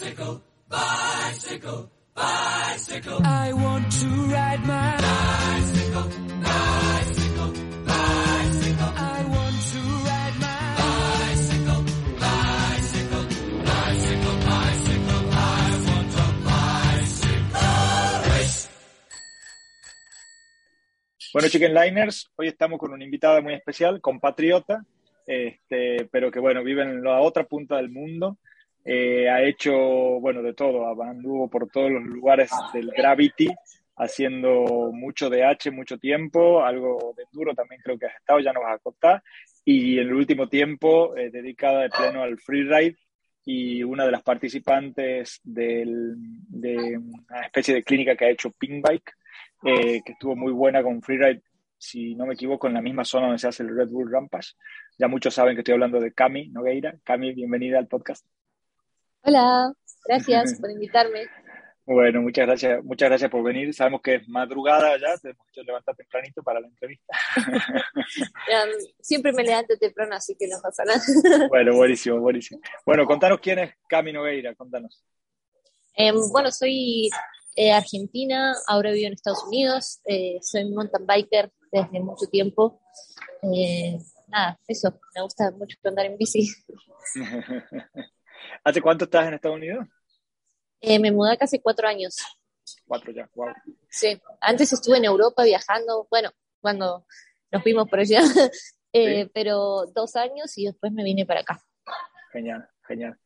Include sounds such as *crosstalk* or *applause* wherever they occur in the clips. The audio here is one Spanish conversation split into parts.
Bicycle, bicycle, bicycle. I want to ride my bicycle, bicycle, bicycle. I want to ride my bicycle, bicycle, bicycle, bicycle. I want a bicycle race. Bueno, Chicken Liners, hoy estamos con una invitada muy especial, compatriota, este, pero que bueno, vive en la otra punta del mundo. Eh, ha hecho, bueno, de todo, anduvo por todos los lugares del Gravity, haciendo mucho DH, mucho tiempo, algo de duro también creo que has estado, ya nos vas a contar, y en el último tiempo eh, dedicada de pleno al freeride y una de las participantes del, de una especie de clínica que ha hecho Pink Bike, eh, que estuvo muy buena con freeride, si no me equivoco, en la misma zona donde se hace el Red Bull Rampage. Ya muchos saben que estoy hablando de Cami Nogueira. Cami, bienvenida al podcast. Hola, gracias *laughs* por invitarme. Bueno, muchas gracias, muchas gracias por venir. Sabemos que es madrugada ya, te hemos hecho levantar tempranito para la entrevista. *laughs* Siempre me levanto temprano, así que no pasa nada. *laughs* Bueno, buenísimo, buenísimo. Bueno, contanos quién es Cami Nogueira, contanos. Eh, bueno, soy eh, argentina, ahora vivo en Estados Unidos, eh, soy mountain biker desde mucho tiempo. Eh, nada, eso, me gusta mucho andar en bici. ¿Hace cuánto estás en Estados Unidos? Eh, me mudé hace cuatro años. Cuatro ya, wow. Sí, antes estuve en Europa viajando, bueno, cuando nos fuimos por allá, *laughs* eh, Sí. pero dos años y después me vine para acá. Genial, genial.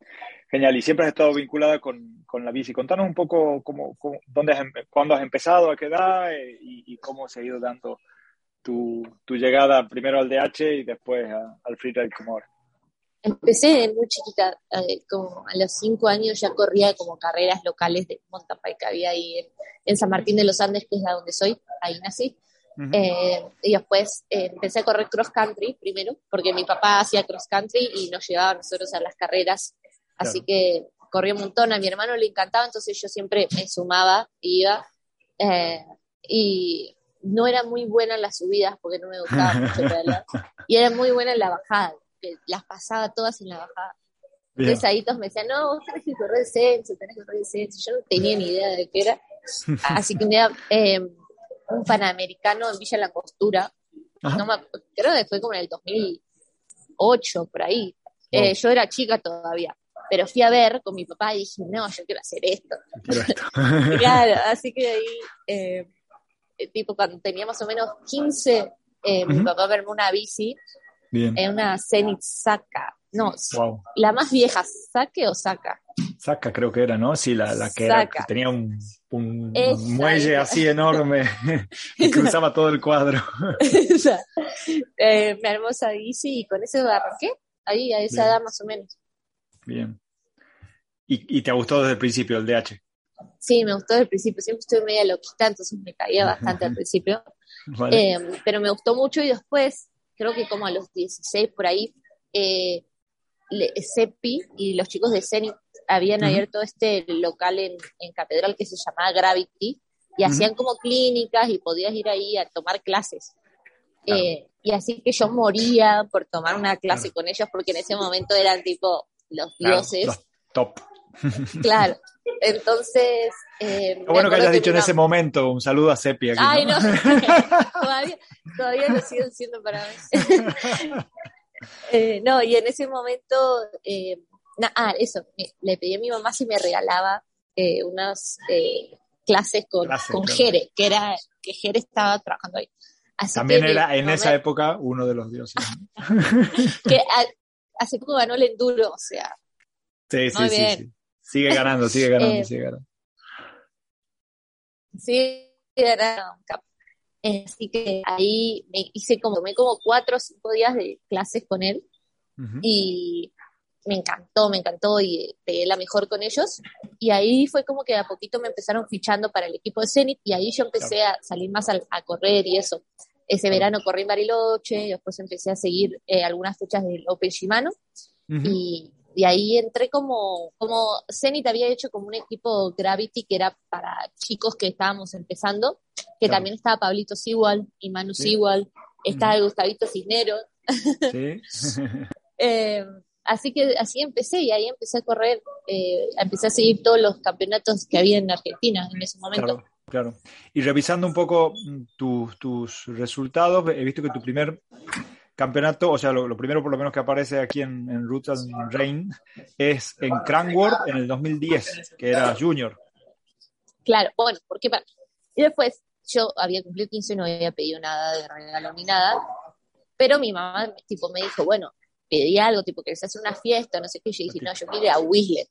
Genial, y siempre has estado vinculada con, con la bici. Contanos un poco cómo, cómo- dónde has, cuándo has empezado, a qué edad eh, y, y cómo se ha ido dando tu, tu llegada primero al DH y después a- al freeride como ahora. Empecé muy chiquita, eh, como a los cinco años ya corría como carreras locales de mountain bike que había ahí en, en San Martín de los Andes, que es de donde soy, ahí nací. Ujú. Eh, y después eh, empecé a correr cross country primero, porque mi papá hacía cross country y nos llevaba a nosotros a las carreras. Así Claro. que corría un montón, a mi hermano le encantaba, entonces yo siempre me sumaba, iba. eh, y no era muy buena en las subidas porque no me gustaba mucho. *laughs* Y era muy buena en la bajada, que las pasaba todas en la bajada. Bien. Entonces ahí todos me decían, no, vos tenés que correr descenso, tenés que correr descenso. Yo no tenía ni idea de qué era. *laughs* Así que me da eh, un panamericano en Villa La Costura. No me creo que fue como en el 2008, por ahí. Wow. Eh, yo era chica todavía, pero fui a ver con mi papá y dije, no, yo quiero hacer esto. Quiero esto. *laughs* *laughs* claro, así que ahí, eh, eh, tipo, cuando tenía más o menos 15, eh, mi Ujú. papá me armó una bici, Bien. en una Zenith Saca. No, Wow. la más vieja, ¿Saque o Saca? Saca creo que era, ¿no? Sí, la, la que, era- que tenía un, muelle así enorme *laughs* que cruzaba todo el cuadro. *laughs* Eh, armó esa bici y con eso arranqué, ahí a esa Bien. edad más o menos. Bien. ¿Y, y te gustó desde el principio el DH? Sí, me gustó desde el principio, siempre estuve media loquita, entonces me caía bastante al principio. *laughs* Vale. Eh, pero me gustó mucho y después, creo que como a los 16 por ahí, eh, le- Cepi y los chicos de Zenith habían abierto este local en, en Catedral que se llamaba Gravity y hacían como clínicas y podías ir ahí a tomar clases. Claro. Eh, y así que yo moría por tomar una clase Claro. con ellos porque en ese momento eran tipo los dioses, los top. Claro. Entonces, eh, me bueno que hayas dicho en ese momento un saludo a Sepi aquí. Ay, ¿no? no. *laughs* todavía, todavía lo siguen siendo para mí. *laughs* Eh, no, y en ese momento, eh, na- ah, eso, me- le pedí a mi mamá si me regalaba eh, unas eh, clases con, Clases, con claro. Jere, que era que Jere estaba trabajando ahí. Así También era en esa época uno de los dioses. *laughs* que a- hace poco ganó el enduro, o sea, Sí, sí, Muy sí, bien. sí. Sigue ganando, sigue ganando, Eh, sigue ganando. sí, era. Eh, Así que ahí me hice como, tomé como cuatro o cinco días de clases con él y me encantó, me encantó y pegué la mejor con ellos. Y ahí fue como que a poquito me empezaron fichando para el equipo de Zenit y ahí yo empecé a salir más al- a, correr y eso. Ese Claro. verano corrí en Bariloche, y después empecé a seguir eh, algunas fechas del Open Shimano y, y ahí entré como, como Zenit había hecho como un equipo Gravity que era para chicos que estábamos empezando, que Claro. también estaba Pablito Sigual y Manu Sí. Sigual, estaba Gustavito Cisneros, Sí. *laughs* eh, así que así empecé y ahí empecé a correr, eh, empecé a seguir todos los campeonatos que había en Argentina en ese momento. Claro, claro. Y revisando un poco mm, tus, tus resultados, he visto que tu primer campeonato, o sea, lo, primero por lo menos que aparece aquí en, en Roots and Rain es en Crankworth en el 2010, que era junior. Claro, bueno, porque y después yo había cumplido 15 y no había pedido nada de regalo ni nada, pero mi mamá tipo me dijo, bueno, pedí algo, tipo, que se hace una fiesta, no sé qué, yo dije, no, yo quiero ir a Whistler,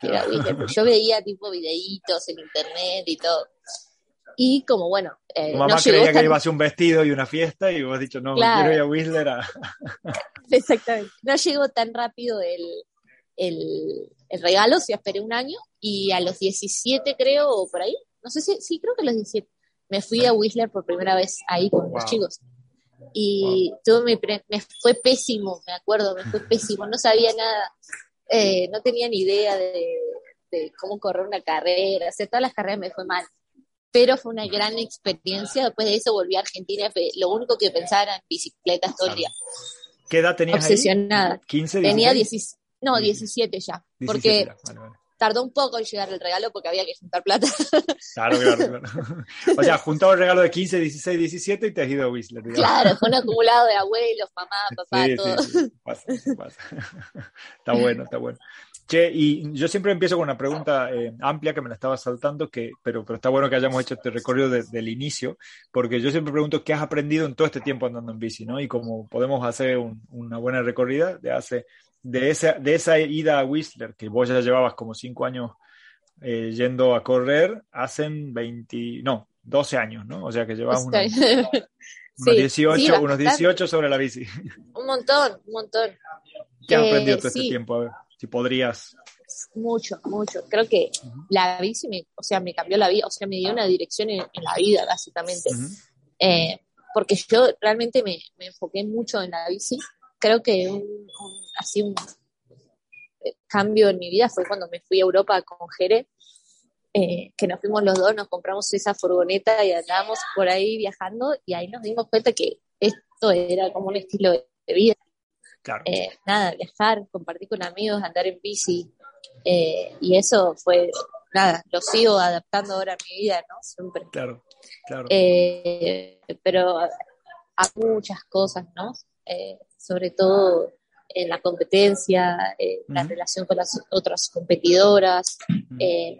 *laughs* yo veía tipo videitos en internet y todo. Y como bueno. Eh, tu mamá creía que iba a ser un vestido y una fiesta y vos has dicho, no, quiero ir a Whistler. A... *laughs* Exactamente. No llegó tan rápido el, el, el regalo, si esperé un año y a los 17 creo, o por ahí, no sé si, sí, creo que a los 17, me fui a Whistler por primera vez ahí con los chicos. Y todo me, me, fue pésimo, me acuerdo, me fue *laughs* pésimo, no sabía nada, eh, no tenía ni idea de, de, cómo correr una carrera, hacer todas las carreras me fue mal pero fue una gran experiencia. Después de eso volví a Argentina, lo único que pensaba era en bicicletas todo el día. ¿Qué edad tenías Obsesionada. Ahí? ¿15, Tenía 17, no, 17 ya, porque tardó un poco en llegar el regalo porque había que juntar plata. *laughs* Claro, claro, claro. O sea, juntado el regalo de 15, 16, 17 y te has ido a Whistler. Claro, fue un acumulado de abuelos, mamá, papá, todo. Sí, sí, pasa, pasa. *laughs* Está bueno, está bueno. Che, y yo siempre empiezo con una pregunta eh, amplia que me la estaba saltando, que, pero, pero está bueno que hayamos hecho este recorrido desde el inicio, porque yo siempre pregunto qué has aprendido en todo este tiempo andando en bici, ¿no? Y como podemos hacer una buena recorrida de, hace, de, esa, de esa ida a Whistler, que vos ya llevabas como cinco años eh, yendo a correr, hacen 20, no, 12 años, ¿no? O sea que llevas unos, unos *laughs* 18, unos 18 sobre la bici. Un montón, un montón. ¿Qué has aprendido todo este tiempo? A ver si podrías. Mucho, mucho. Creo que la bici, me, o sea, me cambió la vida, o sea, me dio una dirección en, la vida, básicamente. Eh, porque yo realmente me, me, enfoqué mucho en la bici. Creo que un, así un eh, cambio en mi vida fue cuando me fui a Europa con Jere, eh, que nos fuimos los dos, nos compramos esa furgoneta y andábamos por ahí viajando y ahí nos dimos cuenta que esto era como un estilo de vida. Eh, nada, viajar, compartir con amigos, andar en bici. Eh, y eso fue, nada, lo sigo adaptando ahora a mi vida, ¿no? Siempre. Claro, claro. Eh, pero a muchas cosas, ¿no? sobre todo en la competencia, en la relación con las otras competidoras,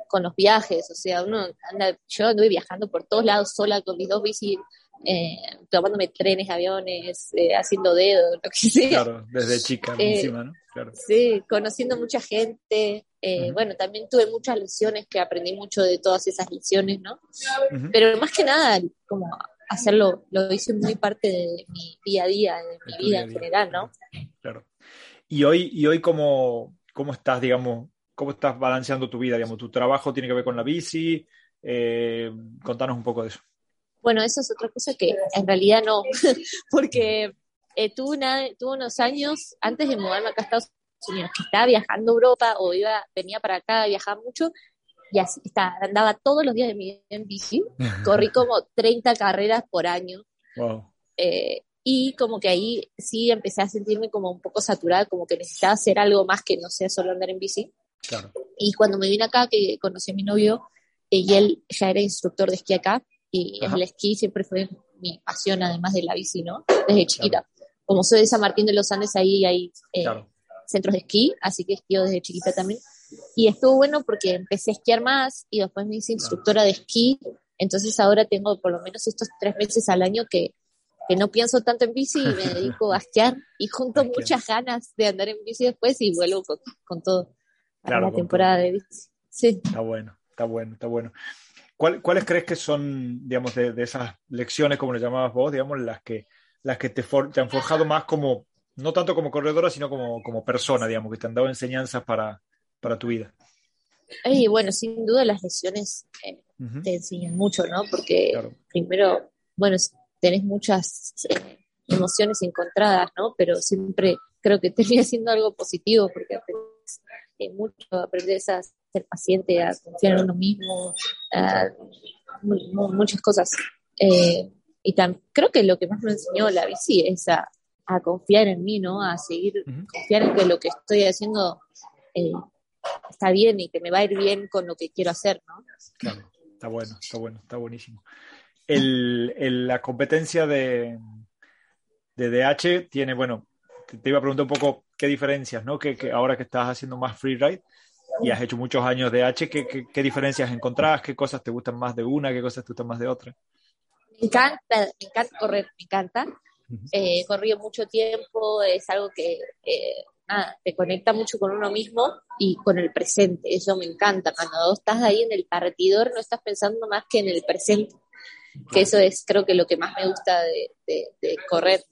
con los viajes, o sea, uno anda, yo anduve viajando por todos lados sola con mis dos bicis eh, tomándome trenes, aviones, eh, haciendo dedos, *laughs* lo que sea. Claro, desde chica eh, encima, ¿no? Claro. Sí, conociendo mucha gente. Bueno, también tuve muchas lecciones que aprendí mucho de todas esas lecciones, ¿no? Pero más que nada, como hacerlo, lo hice muy parte de mi día a día, de mi vida en general, ¿no? Claro. Y hoy, y hoy cómo, cómo estás, digamos, cómo estás balanceando tu vida, digamos, tu trabajo tiene que ver con la bici, contanos un poco de eso. Bueno, eso es otra cosa que en realidad no, *laughs* porque eh, tuve, unos años antes de mudarme acá a Estados Unidos, que estaba viajando a Europa o iba, venía para acá, viajaba mucho, y así está, andaba todos los días de mi vida en bici, *laughs* corrí como 30 carreras por año. Eh, y como que ahí sí empecé a sentirme como un poco saturada, como que necesitaba hacer algo más que no sea solo andar en bici. Y cuando me vine acá, que conocí a mi novio, y él ya era instructor de esquí acá, y el esquí siempre fue mi pasión, además de la bici, ¿no? Desde chiquita. Como soy de San Martín de los Andes, ahí hay eh, centros de esquí, así que esquío desde chiquita también. Y estuvo bueno porque empecé a esquiar más y después me hice instructora de esquí. Entonces ahora tengo por lo menos estos tres meses al año que, que no pienso tanto en bici y me *laughs* dedico a esquiar y junto muchas ganas de andar en bici después y vuelvo con, todo a la temporada de bici. Sí. Está bueno, está bueno, está bueno. ¿Cuáles crees que son, digamos, de, esas lecciones, como le llamabas vos, digamos, las que, las que te, han forjado más como, no tanto como corredora, sino como, como persona, digamos, que te han dado enseñanzas para, para tu vida? Y bueno, sin duda las lecciones eh, te enseñan mucho, ¿no? Porque primero, bueno, tenés muchas eh, emociones encontradas, ¿no? Pero siempre creo que termina siendo algo positivo porque eh, mucho, aprendes a ser paciente, a confiar en uno mismo, muchas cosas. Eh, y creo que lo que más me enseñó la bici es a, a confiar en mí, ¿no? A seguir, confiar en que lo que estoy haciendo eh, está bien y que me va a ir bien con lo que quiero hacer, ¿no? Claro, está bueno, está bueno, está buenísimo. El, la competencia de, de DH tiene, bueno, te, iba a preguntar un poco qué diferencias, ¿no? Que, que, ahora que estás haciendo más freeride y has hecho muchos años de DH, ¿qué, qué, qué diferencias encontrás? ¿Qué cosas te gustan más de una? ¿Qué cosas te gustan más de otra? Me encanta, me encanta correr, me encanta. Eh, he corrido mucho tiempo, es algo que eh, nada, te conecta mucho con uno mismo y con el presente. Eso me encanta. Cuando estás ahí en el partidor, no estás pensando más que en el presente. Que eso es, creo que, lo que más me gusta de, de, correr.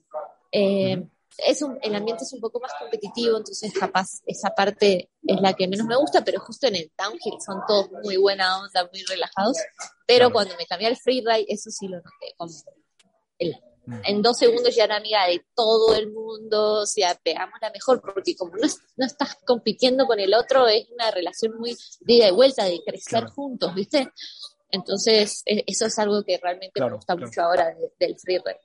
Eh, es un, el ambiente es un poco más competitivo, entonces capaz esa parte es la que menos me gusta, pero justo en el downhill son todos muy buena onda, muy relajados. Pero cuando me cambié al freeride, eso sí lo noté, como el, en dos segundos ya era amiga de todo el mundo, o sea, pegamos la mejor, porque como no, no estás compitiendo con el otro, es una relación muy de ida y vuelta, de crecer juntos, ¿viste? Entonces, e, eso es algo que realmente me gusta mucho ahora del freeride.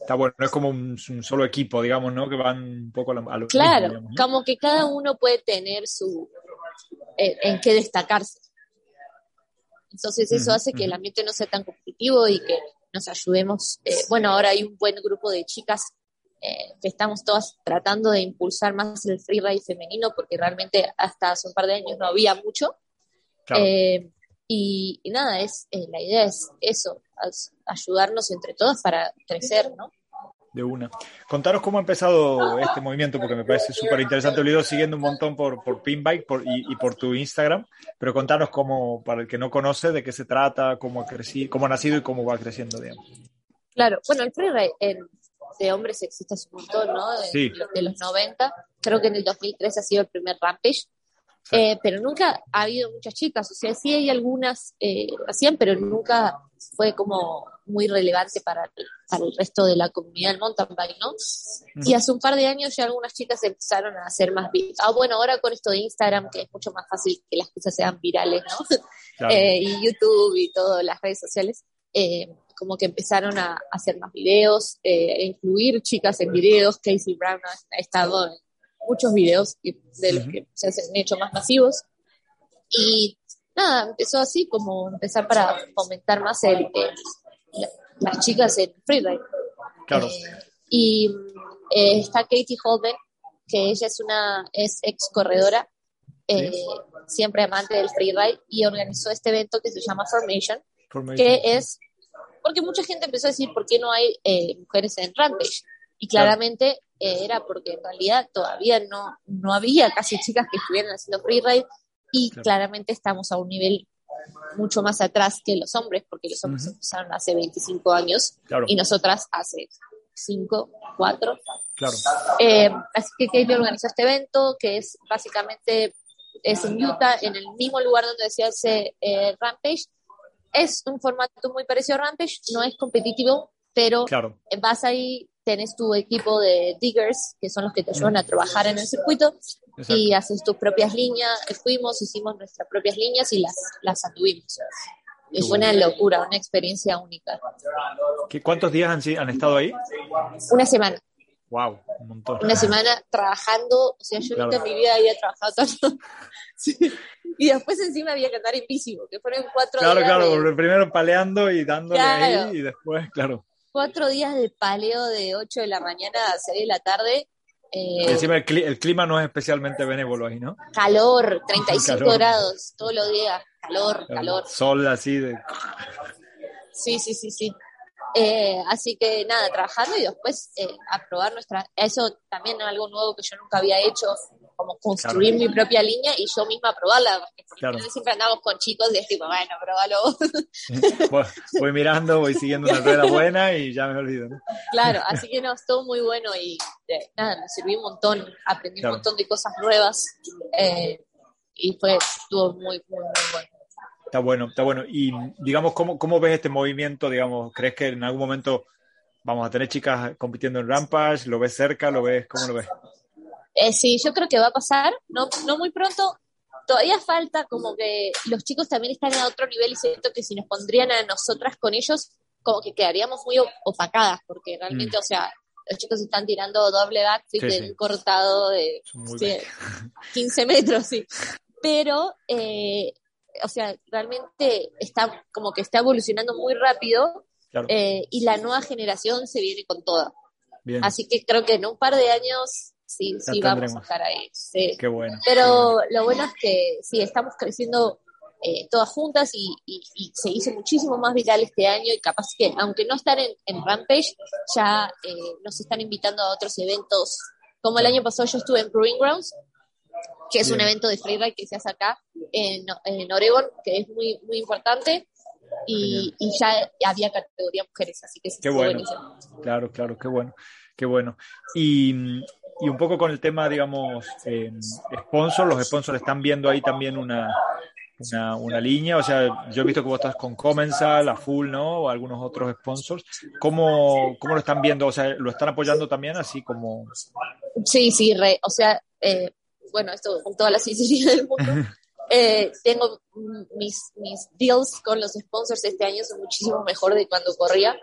Está bueno, es como un, solo equipo, digamos, ¿no? Que van un poco a lo, Claro, como que cada uno puede tener su... Eh, en qué destacarse. Entonces eso hace que el ambiente no sea tan competitivo y que nos ayudemos. Eh, bueno, ahora hay un buen grupo de chicas eh, que estamos todas tratando de impulsar más el freeride femenino porque realmente hasta hace un par de años no había mucho. Eh, y, nada, es la idea es eso, ayudarnos entre todas para crecer, ¿no? de una. Contaros cómo ha empezado este movimiento, porque me parece súper interesante. Lo he ido siguiendo un montón por, por Pinbike por, y, por tu Instagram, pero contaros cómo, para el que no conoce, de qué se trata, cómo ha, crecido, cómo ha nacido y cómo va creciendo, digamos. Claro, bueno, el freeride de hombres existe hace un montón, ¿no? De, sí. de los 90. Creo que en el 2003 ha sido el primer Rampage. Eh, pero nunca ha habido muchas chicas, o sea, sí hay algunas eh, hacían, pero nunca fue como muy relevante para, para el resto de la comunidad del mountain bike, ¿no? Y hace un par de años ya algunas chicas empezaron a hacer más Ah, bueno, ahora con esto de Instagram, que es mucho más fácil que las cosas sean virales, ¿no? *laughs* eh, y YouTube y todas las redes sociales, eh, como que empezaron a, hacer más videos, eh, a incluir chicas en videos. Casey Brown ha estado en muchos videos de los que se han hecho más masivos. Y nada, empezó así como empezar para fomentar más el, las chicas en freeride. Claro. Eh, y eh, está Katie Holden, que ella es una es ex corredora, eh, siempre amante del freeride, y organizó este evento que se llama Formation, que es porque mucha gente empezó a decir por qué no hay mujeres en Rampage. Y claramente era porque en realidad todavía no, no había casi chicas que estuvieran haciendo freeride y claramente estamos a un nivel mucho más atrás que los hombres, porque los hombres empezaron hace 25 años y nosotras hace 5, 4. Claro. Eh, así que Katie organizó este evento, que es básicamente es en Utah, en el mismo lugar donde se hace eh, Rampage. Es un formato muy parecido a Rampage, no es competitivo, pero vas ahí, tenés tu equipo de diggers, que son los que te ayudan a trabajar en el circuito, y haces tus propias líneas. Fuimos, hicimos nuestras propias líneas y las, las anduvimos. Es una locura, una experiencia única. ¿Qué, ¿Cuántos días han, han estado ahí? Una semana. Wow, un montón. Una semana trabajando, o sea, yo nunca en mi vida había trabajado tanto. *laughs* Y después encima había que andar en bici, que fueron cuatro días. Claro, claro, primero paleando y dándole ahí y después, claro. Cuatro días de paleo de 8 de la mañana a 6 de la tarde eh, encima el, clima no es especialmente benévolo ahí, ¿no? Calor, 35 *laughs* grados todos los días, calor, calor. Sol así de... Sí, sí, sí, sí. Eh, así que nada, trabajando y después eh, aprobar nuestra... Eso también es algo nuevo que yo nunca había hecho, como construir mi propia línea y yo misma probarla. Porque siempre andamos con chicos y es tipo, bueno, probalo. *laughs* voy, mirando, voy siguiendo una rueda buena y ya me olvido. Claro, así que no, estuvo muy bueno y nada, me sirvió un montón, aprendí un montón de cosas nuevas eh, y fue, estuvo muy, muy, muy bueno. Está bueno, está bueno. Y digamos, ¿cómo, ¿cómo ves este movimiento? Digamos, ¿crees que en algún momento vamos a tener chicas compitiendo en Rampage? ¿Lo ves cerca? ¿Lo ves? ¿Cómo lo ves? Eh, sí, yo creo que va a pasar, no, no muy pronto. Todavía falta como que los chicos también están a otro nivel y siento que si nos pondrían a nosotras con ellos, como que quedaríamos muy opacadas, porque realmente, o sea, los chicos están tirando doble backflip Mm. Sí, de sí. un cortado de sí, bestias. 15 metros, sí. Pero, eh, o sea, realmente está como que está evolucionando muy rápido Claro, eh, y la nueva generación se viene con toda. bien. Así que creo que en un par de años sí, sí vamos a estar ahí. sí. Qué bueno. Pero lo bueno es que sí, estamos creciendo eh, todas juntas y, y- y se hizo muchísimo más viral este año y capaz que, aunque no están en, en Rampage, ya eh, nos están invitando a otros eventos. Como el año pasado yo estuve en Brewing Grounds, que es un evento de freeride que se hace acá en, en Oregon, que es muy, muy importante. Y, y ya había categoría mujeres, así que sí, Qué bueno. buenísimo. Claro, claro, qué bueno, qué bueno. Y, y un poco con el tema, digamos, eh, sponsor, los sponsors están viendo ahí también una, una, una línea, o sea, yo he visto que vos estás con Comensal, a Full, ¿no? O algunos otros sponsors. ¿Cómo, cómo lo están viendo? O sea, ¿lo están apoyando también así como... Sí, sí, re, o sea, eh, bueno, esto con toda la sinceridad del mundo. eh, tengo mm, mis, mis deals con los sponsors este año son muchísimo mejor de cuando corría.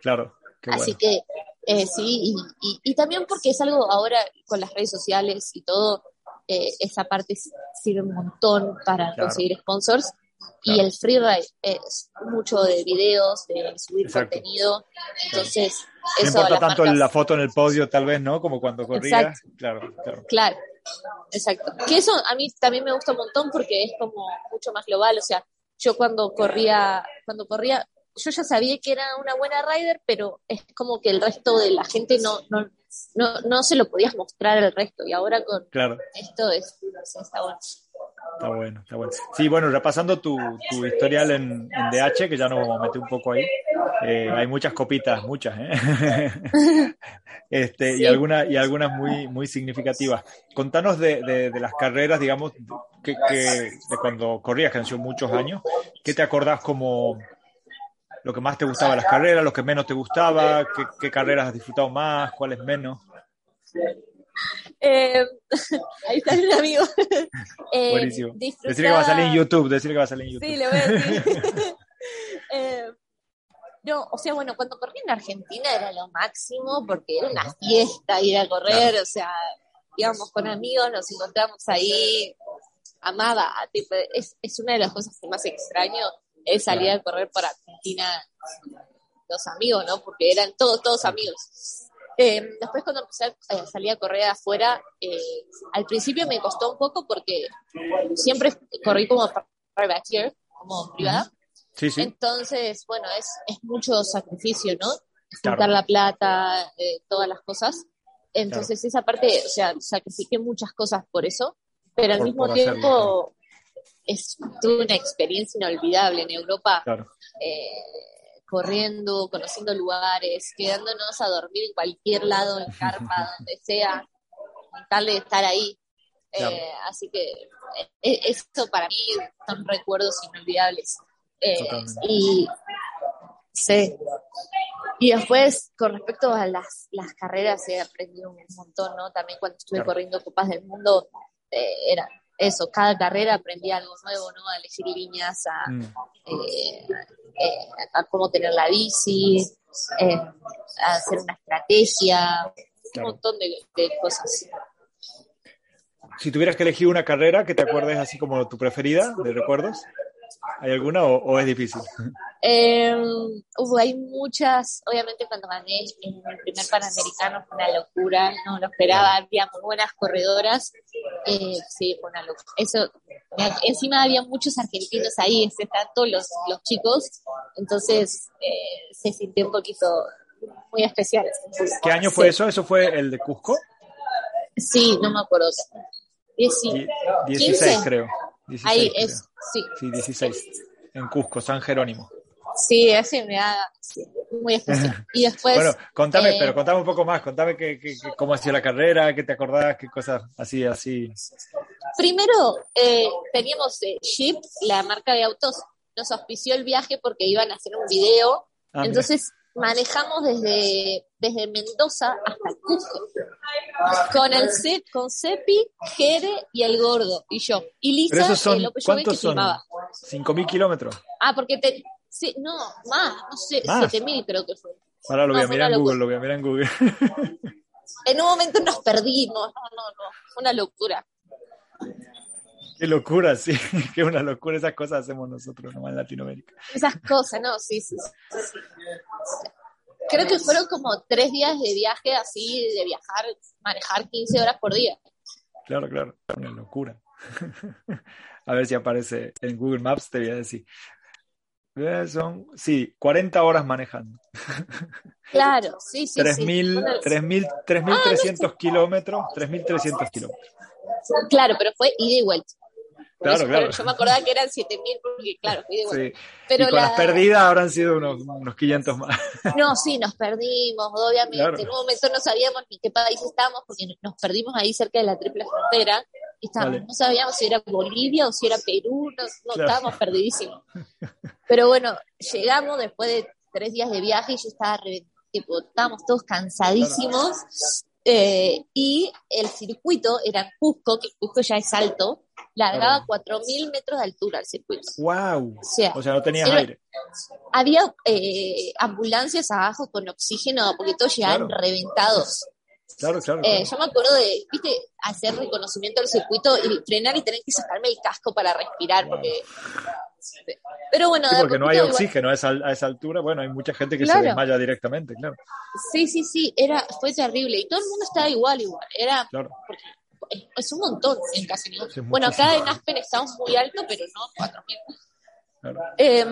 Claro, qué Así bueno. que eh, sí, y, y- y también porque es algo ahora con las redes sociales y todo, eh, esa parte sirve un montón para Claro. conseguir sponsors. Y Claro. el freeride es mucho de videos, de subir Exacto. contenido. Entonces, No eso a importa tanto marcas- la foto en el podio, tal vez, ¿no? Como cuando corrías. Claro, claro. Claro, exacto. Que eso a mí también me gusta un montón porque es como mucho más global. O sea, yo cuando corría, cuando corría, yo ya sabía que era una buena rider, pero es como que el resto de la gente no, no, no, no se lo podías mostrar al resto. Y ahora con Claro. esto es, está bueno. Está bueno, está bueno. Sí, bueno, repasando tu, tu historial en, en DH, que ya nos vamos a meter un poco ahí, eh, hay muchas copitas, muchas, ¿eh? *laughs* este, y, algunas, y algunas muy, muy significativas. Contanos de, de- de las carreras, digamos, que, que- de cuando corrías, que han sido muchos años, ¿qué te acordás como lo que más te gustaba las carreras, lo que menos te gustaba, qué, qué carreras has disfrutado más, cuáles menos? Eh, *laughs* ahí está un amigo. *laughs* Eh, Buenísimo. Decirle que va a salir en YouTube, decirle que va a salir en YouTube. Sí, le voy a decir. *laughs* Eh, no, o sea, bueno, cuando corrí en Argentina era lo máximo porque era una fiesta ir a correr, o sea, íbamos con amigos, nos encontramos ahí, amaba, tipo, es, es una de las cosas que más extraño, es salir a correr por Argentina los amigos, ¿no? Porque eran todos, todos amigos. Eh, después cuando empecé a eh, salir a correr afuera, eh, al principio me costó un poro porque siempre corrí como private year, como privada. Sí, sí. Entonces, bueno, es, es mucho sacrificio, ¿no? Juntar Claro. la plata, eh, todas las cosas. Entonces, esa parte, o sea, sacrifiqué muchas cosas por eso, pero al Por- mismo por hacerlo, tiempo es tuve una experiencia inolvidable en Europa, Claro. eh, corriendo, conociendo lugares, quedándonos a dormir en cualquier lado, en carpa, *laughs* donde sea, con tal de estar ahí. Claro. Eh, así que eh, esto para mí son recuerdos inolvidables. Eh, y sí. Y después, con respecto a las, las carreras, he aprendido un montón, ¿no? También cuando estuve Claro. corriendo Copas del Mundo, eh, era eso, cada carrera aprendí algo nuevo, ¿no? A elegir líneas, a, Mm. eh, eh, a cómo tener la bici, eh, a hacer una estrategia, un montón de, de cosas. Si tuvieras que elegir una carrera que te acuerdes así como tu preferida de recuerdos, ¿hay alguna o, o es difícil? *laughs* Eh, hubo, hay muchas, obviamente cuando gané en el primer Panamericano fue una locura, no lo esperaba, había muy buenas corredoras, eh, sí, fue una locura. Eso, encima había muchos argentinos ahí, estaban todos los, los chicos, entonces eh, se sintió un poquito muy especial. ¿Qué año fue Sí. eso? ¿Eso fue el de Cusco? Sí, no me acuerdo. Dieci- Die- 16 15. creo. 16, ahí creo. es, sí, Sí, 16. En Cusco, San Jerónimo. sí, sí, muy especial. *laughs* Y después... Bueno, contame, eh, pero contame un poco más, contame qué, qué- qué- cómo ha sido la carrera, qué te acordás, qué cosas así, así. Primero, eh, teníamos eh, Jeep, la marca de autos, nos auspició el viaje porque iban a hacer un video. Ah, mira. Entonces manejamos desde, desde Mendoza hasta Cusco. Con el C, con Cepi, Jere y el gordo, y yo. Y Pero Lisa, esos son, López Llobet, que ¿cuántos son? filmaba. 5.000 kilómetros. Ah, porque te- Sí, no, más, no sé, Más. 7000 creo que fue. Ahora lo voy a mirar en Google, lo voy a mirar en Google. *laughs* En un momento nos perdimos, no, no, no, una locura. Qué locura, sí. *laughs* Qué una locura. Esas cosas hacemos nosotros nomás en Latinoamérica. Esas cosas, no, sí, sí, sí. Creo que fueron como tres días de viaje así, de viajar, manejar 15 horas por día. Claro, claro. Una locura. *laughs* A ver si aparece en Google Maps, te voy a decir. Eh, Son, sí, 40 horas manejando. *laughs* Claro, sí, sí, sí. 3.000, Bueno, 3.000, 3.300 kilómetros. 3.300 kilómetros. Claro, pero fue ida y vuelta. Por Claro, eso, claro. Yo me acordaba que eran 7000 porque, claro, vuelta. Sí. Pero y con la- las perdidas habrán sido unos, unos 500 más. *laughs* No, sí, nos perdimos, obviamente. Claro. En un momento no sabíamos ni qué país estábamos porque nos perdimos ahí cerca de la triple frontera. Estábamos, Vale. no sabíamos si era Bolivia o si era Perú, no, no, Claro. estábamos perdidísimos. *laughs* Pero bueno, llegamos después de tres días de viaje y yo estaba re- tipo, estábamos todos cansadísimos. Eh, y el circuito era Cusco, que Cusco ya es alto, largaba Claro. 4.000 metros de altura el circuito. ¡Wow! O sea, O sea, no tenías era- aire. había eh, ambulancias abajo con oxígeno porque todos llegaban Claro. reventados. Claro, claro. Eh, yo me acuerdo de, viste, hacer reconocimiento del circuito y frenar y tener que sacarme el casco para respirar Wow. porque... Pero bueno, Sí, porque no hay oxígeno a esa, a esa altura. Bueno, hay mucha gente que se Claro. desmaya directamente, claro. Sí, sí, sí, era, fue terrible y todo el mundo estaba igual, igual. Era, claro. es, es un montón en casi Sí, Bueno, acá en Aspen estamos muy alto, pero no 4.000. claro. Eh,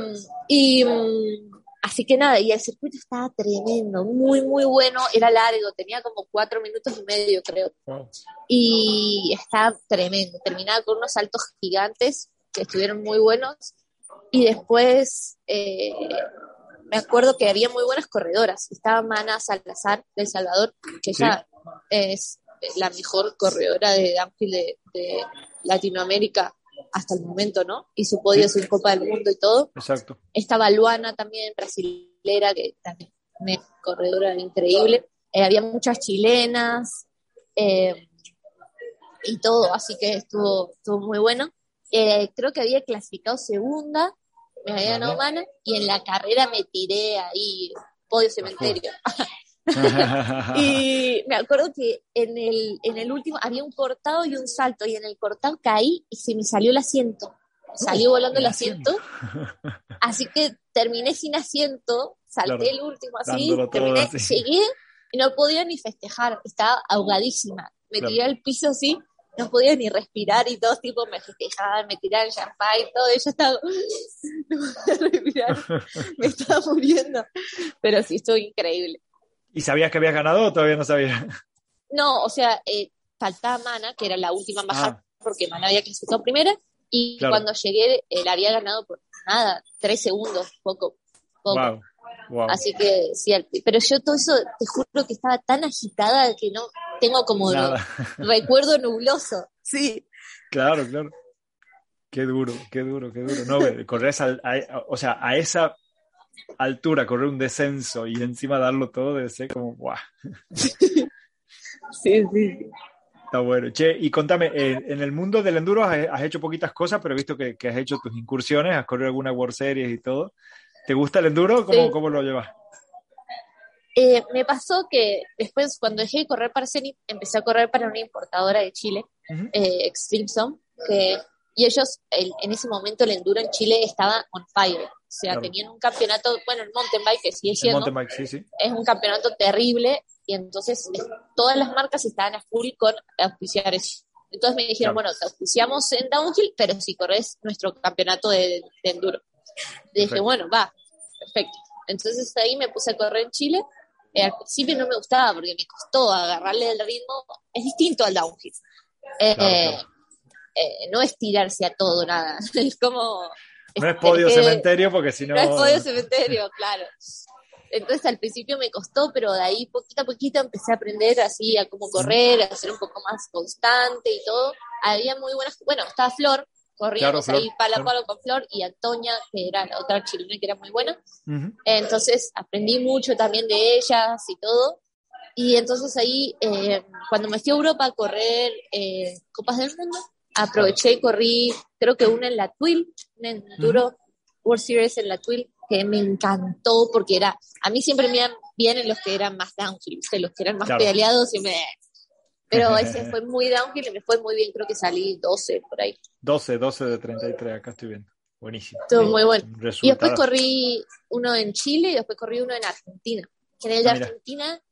y mm, así que nada, y el circuito estaba tremendo, muy, muy bueno, era largo, tenía como cuatro minutos y medio, creo, Wow. y estaba tremendo. Terminaba con unos saltos gigantes que estuvieron muy buenos, y después eh, me acuerdo que había muy buenas corredoras. Estaba Mana Salazar de El Salvador, que Sí. ella es la mejor corredora de downhill de, de Latinoamérica hasta el momento, ¿no? Hizo podios en Copa del Mundo y todo. Exacto. Estaba Luana también, brasilera, que también es una corredora increíble. Eh, había muchas chilenas eh, y todo, así que estuvo, estuvo muy bueno. Eh, creo que había clasificado segunda, me había ganado Vale. Mana, y en la carrera me tiré ahí, podio cementerio. *laughs* *laughs* Y me acuerdo que en el, en el último había un cortado y un salto, y en el cortado caí y se me salió el asiento. Salió volando el asiento. Así que terminé sin asiento, salté Claro, el último así, terminé, así. llegué y no podía ni festejar, estaba ahogadísima. Me Claro. tiré al piso así, no podía ni respirar y todos tipo me festejaban, me tiraban champán y todo, y yo estaba, *laughs* no podía respirar, *laughs* me estaba muriendo. Pero sí, estuvo increíble. ¿Y sabías que habías ganado o todavía no sabías? No, o sea, eh, faltaba Mana, que era la última en bajar, Ah. porque Mana había clasificado primera, y Claro. cuando llegué, él había ganado por nada, tres segundos, poco, poco. Wow. Wow. Así que sí, al- pero yo todo eso, te juro que estaba tan agitada que no tengo como *laughs* recuerdo nubloso. Sí. Claro, claro. Qué duro, qué duro, qué duro. No, ve, correr esa, a- o sea, a esa altura, correr un descenso y encima darlo todo debe ser como, guau, Sí, sí. está bueno. Che, y contame, eh, en el mundo del enduro has, has hecho poquitas cosas, pero he visto que, que has hecho tus incursiones, has corrido alguna World Series y todo. ¿Te gusta el enduro? ¿Cómo, Sí. cómo lo llevas? Eh, me pasó que después, cuando dejé de correr para Zenit, empecé a correr para una importadora de Chile, Ujú. eh, Extreme Zone, que, y ellos, el- en ese momento, el enduro en Chile estaba on fire. O sea, Claro. tenían un campeonato, bueno, el mountain bike, que sigue El siendo, mountain bike, sí, sí. es un campeonato terrible, y entonces eh, todas las marcas estaban a full con auspiciar eso. Entonces me dijeron, Claro. bueno, te auspiciamos en downhill, pero si corres nuestro campeonato de, de enduro. Y dije, Perfecto. bueno, va, perfecto. Entonces ahí me puse a correr en Chile. Eh, al principio no me gustaba porque me costó agarrarle el ritmo. Es distinto al downhill. Eh, Claro, claro. eh, no es tirarse a todo, nada. *laughs* Es como... No es podio cementerio porque si no... *laughs* no es podio cementerio, *laughs* claro. Entonces al principio me costó, pero de ahí poquito a poquito empecé a aprender así a cómo correr, a ser un poco más constante y todo. Había muy buenas, bueno, estaba Flor, corríamos Claro, ahí palo a palo con Flor y Antonia, que era la otra chilena que era muy buena. Entonces aprendí mucho también de ellas y todo. Y entonces ahí, eh, cuando me fui a Europa a correr eh, Copas del Mundo, aproveché y corrí, creo que una en la Twill, un enduro World Series en la Twill, que me encantó porque era, a mí siempre me vienen los que eran más downhill, los que eran más Claro. peleados y me... Pero *laughs* ese fue muy downhill y me fue muy bien, creo que salí 12 por ahí. 12, 12 de 33, acá estoy viendo. Buenísimo. Estuvo muy bueno. Y después corrí uno en Chile y después corrí uno en Argentina. Que en el de Ah. Argentina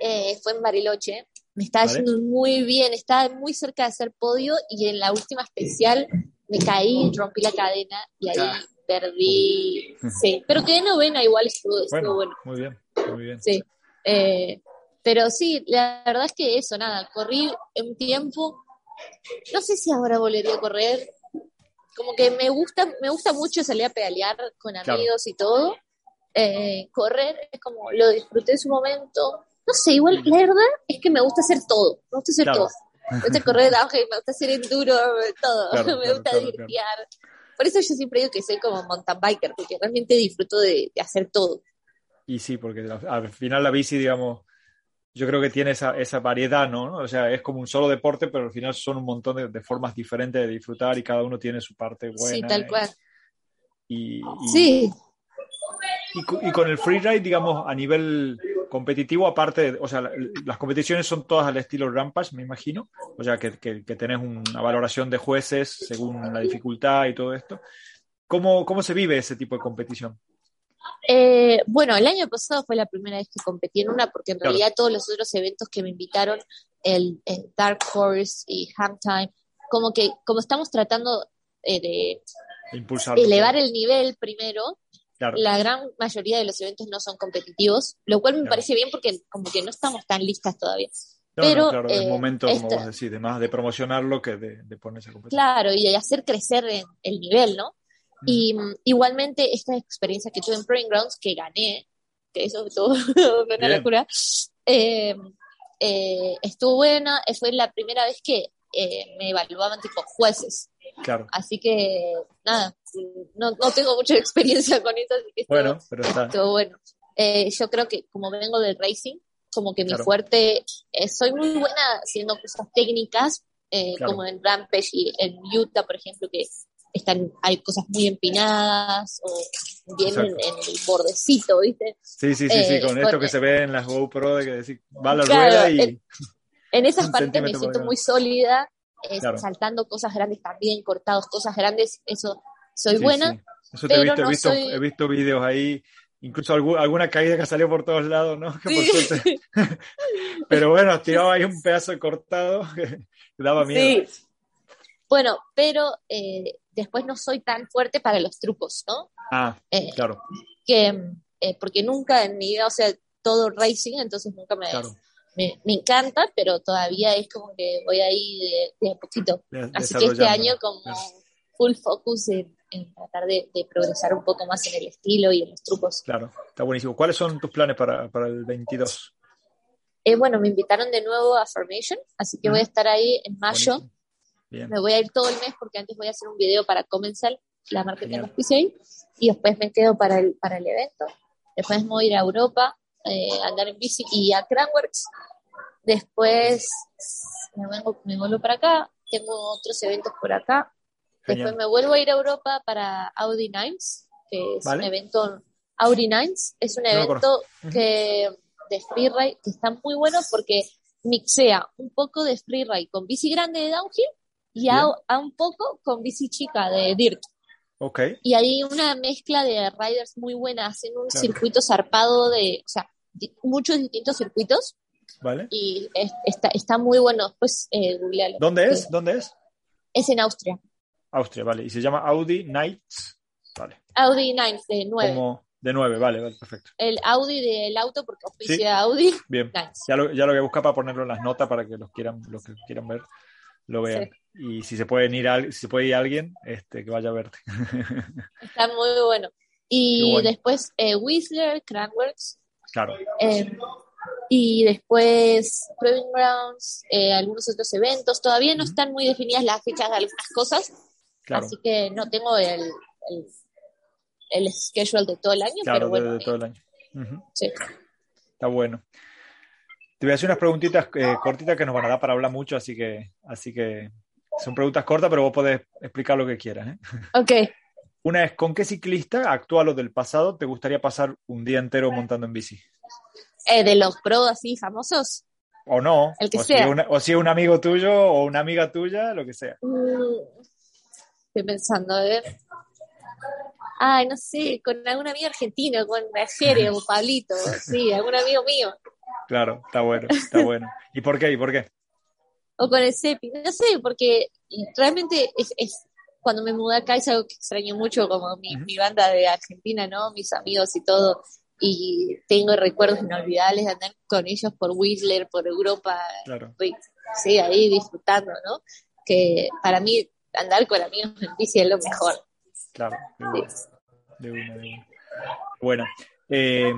eh, fue en Bariloche. Me estaba Vale. yendo muy bien, estaba muy cerca de hacer podio y en la última especial me caí, rompí la cadena y ahí Ah. perdí. *laughs* Sí, pero quedé novena, igual estuvo, estuvo Bueno, bueno. muy bien, muy bien. Sí. Eh, pero sí, la verdad es que eso, nada, corrí un tiempo. No sé si ahora volvería a correr. Como que me gusta, me gusta mucho salir a pedalear con Claro. amigos y todo. Eh, correr es como lo disfruté en su momento. No sé, igual la verdad es que me gusta hacer todo. Me gusta hacer Claro. todo. Me gusta correr de auge, me gusta hacer enduro, todo. Claro, *laughs* me gusta driftear. Por eso yo siempre digo que soy como mountain biker, porque realmente disfruto de, de hacer todo. Y sí, porque al final la bici, digamos, yo creo que tiene esa, esa variedad, ¿no? O sea, es como un solo deporte, pero al final son un montón de, de formas diferentes de disfrutar y cada uno tiene su parte buena. sí, tal cual. Y, y- Sí, Y, co- y con el freeride, digamos, a nivel competitivo, aparte, de- o sea, la- las competiciones son todas al estilo Rampage, me imagino. O sea, que, que, que tenés una valoración de jueces según la dificultad y todo esto. ¿Cómo, cómo se vive ese tipo de competición? Eh, bueno, el año pasado fue la primera vez que competí en una, porque en Claro. realidad todos los otros eventos que me invitaron, el, el Dark Horse y Ham Time, como que como estamos tratando eh, de Impulsar. elevar el nivel primero, Claro, la gran mayoría de los eventos no son competitivos, lo cual me parece bien porque como que no estamos tan listas todavía. Pero, claro, el eh, momento, como esta- vos decís, de más de promocionarlo que de, de ponerse a competir. Claro, y de hacer crecer en- el nivel, ¿no? Y mm, igualmente esta experiencia que tuve en Proving Grounds, que gané, que eso estuvo *laughs* fue una locura, eh, eh, estuvo buena, eh, fue la primera vez que eh, me evaluaban tipo jueces, Claro. así que nada, no, no tengo mucha *laughs* experiencia con eso, así que estuvo, Bueno, pero está. estuvo bueno. Eh, yo creo que como vengo del racing, como que mi fuerte, eh, soy muy buena haciendo cosas técnicas, Claro. como en Rampage y en Utah, por ejemplo, que están, hay cosas muy empinadas o bien en, el bordecito, ¿viste? Sí, sí, sí, sí, eh, con esto que se ve en las GoPro, de que decir, va la Claro, rueda y. En esas *laughs* partes me siento muy sólida, eh, Claro. saltando cosas grandes también, cortados cosas grandes, eso soy Sí, buena. sí. Eso te he visto, he visto, soy- he visto vídeos ahí, incluso algu- alguna caída que salió por todos lados, ¿no? *laughs* Que por Sí. suerte. *laughs* Pero bueno, tiraba ahí un pedazo cortado que daba miedo. Sí. Bueno, pero eh, después no soy tan fuerte para los trucos, ¿no? Ah, Eh, claro, que, eh, porque nunca en mi vida, o sea, todo racing, entonces nunca me, claro. me, me encanta, pero todavía es como que voy ahí de, de a poquito. De- Así que este año como full focus en, en tratar de, de progresar un poco más en el estilo y en los trucos. Claro, está buenísimo. ¿Cuáles son tus planes para, para el 22? Eh, bueno, me invitaron de nuevo a Formation, así que voy a Ujú. estar ahí en mayo. Buenísimo. Bien, Me voy a ir todo el mes porque antes voy a hacer un video para Comensal, la marca que nos puse ahí, y después me quedo para el, para el evento. Después me voy a ir a Europa, eh, a andar en bici y a Cranworks. Después me, vengo, me vuelvo para acá, tengo otros eventos por acá. Después genial. me vuelvo a ir a Europa para Audi Nines, que es Vale. un evento. Audi Nines es un No evento que, de freeride que está muy bueno porque mixea un poco de freeride con bici grande de downhill y a, a un poco con bici chica de dirt. Ok, Y hay una mezcla de riders muy buena, hacen un Claro. circuito zarpado de, o sea, di- muchos distintos circuitos vale. y es- está, está muy bueno. Después eh, googlealo. ¿Dónde es? ¿Dónde es? Es en Austria. Austria, vale. Y se llama Audi Nights. Vale. Audi 9 de 9. Como de 9, vale, vale, perfecto. El Audi del auto, porque oficia Sí. Audi. Bien. Nice. Ya lo, ya lo voy a buscar para ponerlo en las notas para que los quieran, los que quieran ver, lo vean. Y si se puede ir, al- si se puede ir alguien, este, que vaya a verte. *laughs* Está muy bueno. Y bueno. después eh, Whistler, Cranworks, claro, eh, y después Proving Grounds, eh, algunos otros eventos. Todavía no están muy definidas las fechas de algunas cosas, claro, así que no tengo el, el, el schedule de todo el año, claro, pero bueno, de, de todo el año. Sí. Está bueno. Te voy a hacer unas preguntitas eh, cortitas que nos van a dar para hablar mucho, así que, así que son preguntas cortas, pero vos podés explicar lo que quieras. ¿eh? Ok, Una es, ¿con qué ciclista actual o del pasado te gustaría pasar un día entero montando en bici? Eh, de los pros así famosos. O no. El que o sea. Si una- o si es un amigo tuyo o una amiga tuya, lo que sea. Mm, Estoy pensando, a ver. Ay, no sé, con algún amigo argentino, con la Jere o *laughs* Pablito, sí, algún amigo mío. Claro, está bueno, está bueno. ¿Y por qué? ¿Y por qué? O con el Cepi, no sé, porque realmente es, es- cuando me mudé acá es algo que extraño mucho, como mi, banda de Argentina, ¿no? Mis amigos y todo. Y tengo recuerdos inolvidables de andar con ellos por Whistler, por Europa, Claro. sí, ahí disfrutando, ¿no? Que para mí andar con amigos en bici es lo mejor. Claro, de una, de una, de una. Bueno, eh,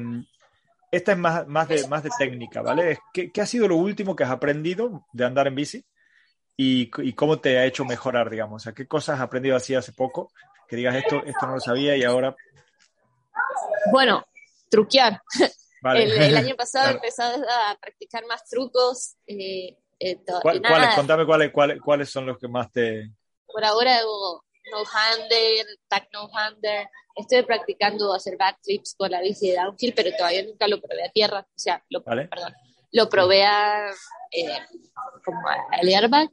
esta es más, más, de, más de técnica, ¿vale? ¿qué, qué ha sido lo último que has aprendido de andar en bici? Y, y cómo te ha hecho mejorar, digamos. O sea, ¿qué cosas has aprendido así hace poco? Que digas esto, esto no lo sabía y ahora, Bueno, truquear. vale. El, el año pasado Claro. empecé a practicar más trucos. eh, eh, to- ¿Cuál- ¿Cuáles? Contame cuáles, cuáles, cuáles son los que más te... Por ahora hago no-hander, tag no-hander. Estoy practicando hacer backflips con la bici de downhill, pero todavía nunca lo probé a tierra. O sea, lo, ¿Vale? perdón, lo probé a, eh, como al airbag.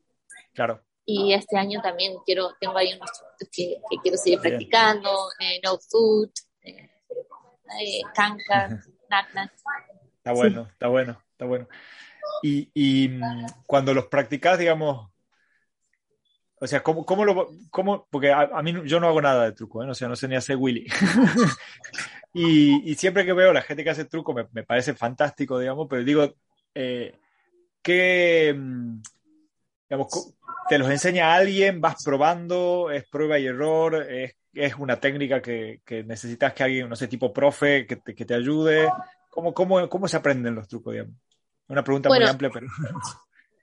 Claro, Y este año también quiero, tengo ahí unos trucos que, que quiero seguir Bien. practicando. eh, no foot, eh, eh, knack-knack. está bueno, está bueno, está bueno. Y, y mm, cuando los practicas, digamos, o sea, ¿cómo, cómo lo, cómo, porque a, a mí yo no hago nada de truco, ¿eh? O sea, no sé ni hacer Willy. *laughs* y, y siempre que veo a la gente que hace truco me, me parece fantástico, digamos, pero digo, eh, ¿qué, mm, digamos, te los enseña alguien, vas probando, es prueba y error, es, es una técnica que, que necesitas que alguien, no sé, tipo profe, que te, que te ayude? ¿Cómo, cómo, ¿Cómo se aprenden los trucos, digamos? Una pregunta muy Bueno, amplia, pero...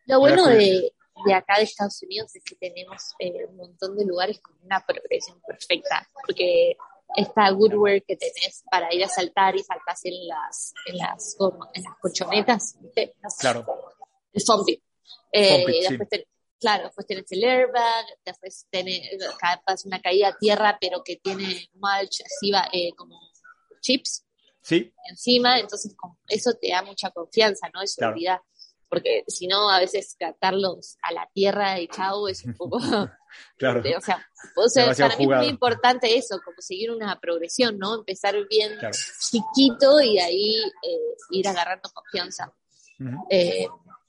Lo *laughs* bueno de, de acá de Estados Unidos es que tenemos eh, un montón de lugares con una progresión perfecta, porque está Woodwork que tenés para ir a saltar y saltás en las, en las, en las colchonetas, ¿viste? Las- Claro. El pit. Eh, pit, sí. después ten- claro, después tenés el airbag, después tenés capaz una caída a tierra, pero que tiene mulch, así va, eh, como chips Sí, encima, entonces eso te da mucha confianza, ¿no? De Claro. Porque si no, a veces tratarlos a la tierra y chau es un poco. *laughs* claro. o sea, o sea, para mí es muy importante eso, como seguir una progresión, ¿no? Empezar bien Claro. chiquito y de ahí eh, ir agarrando confianza. Eh,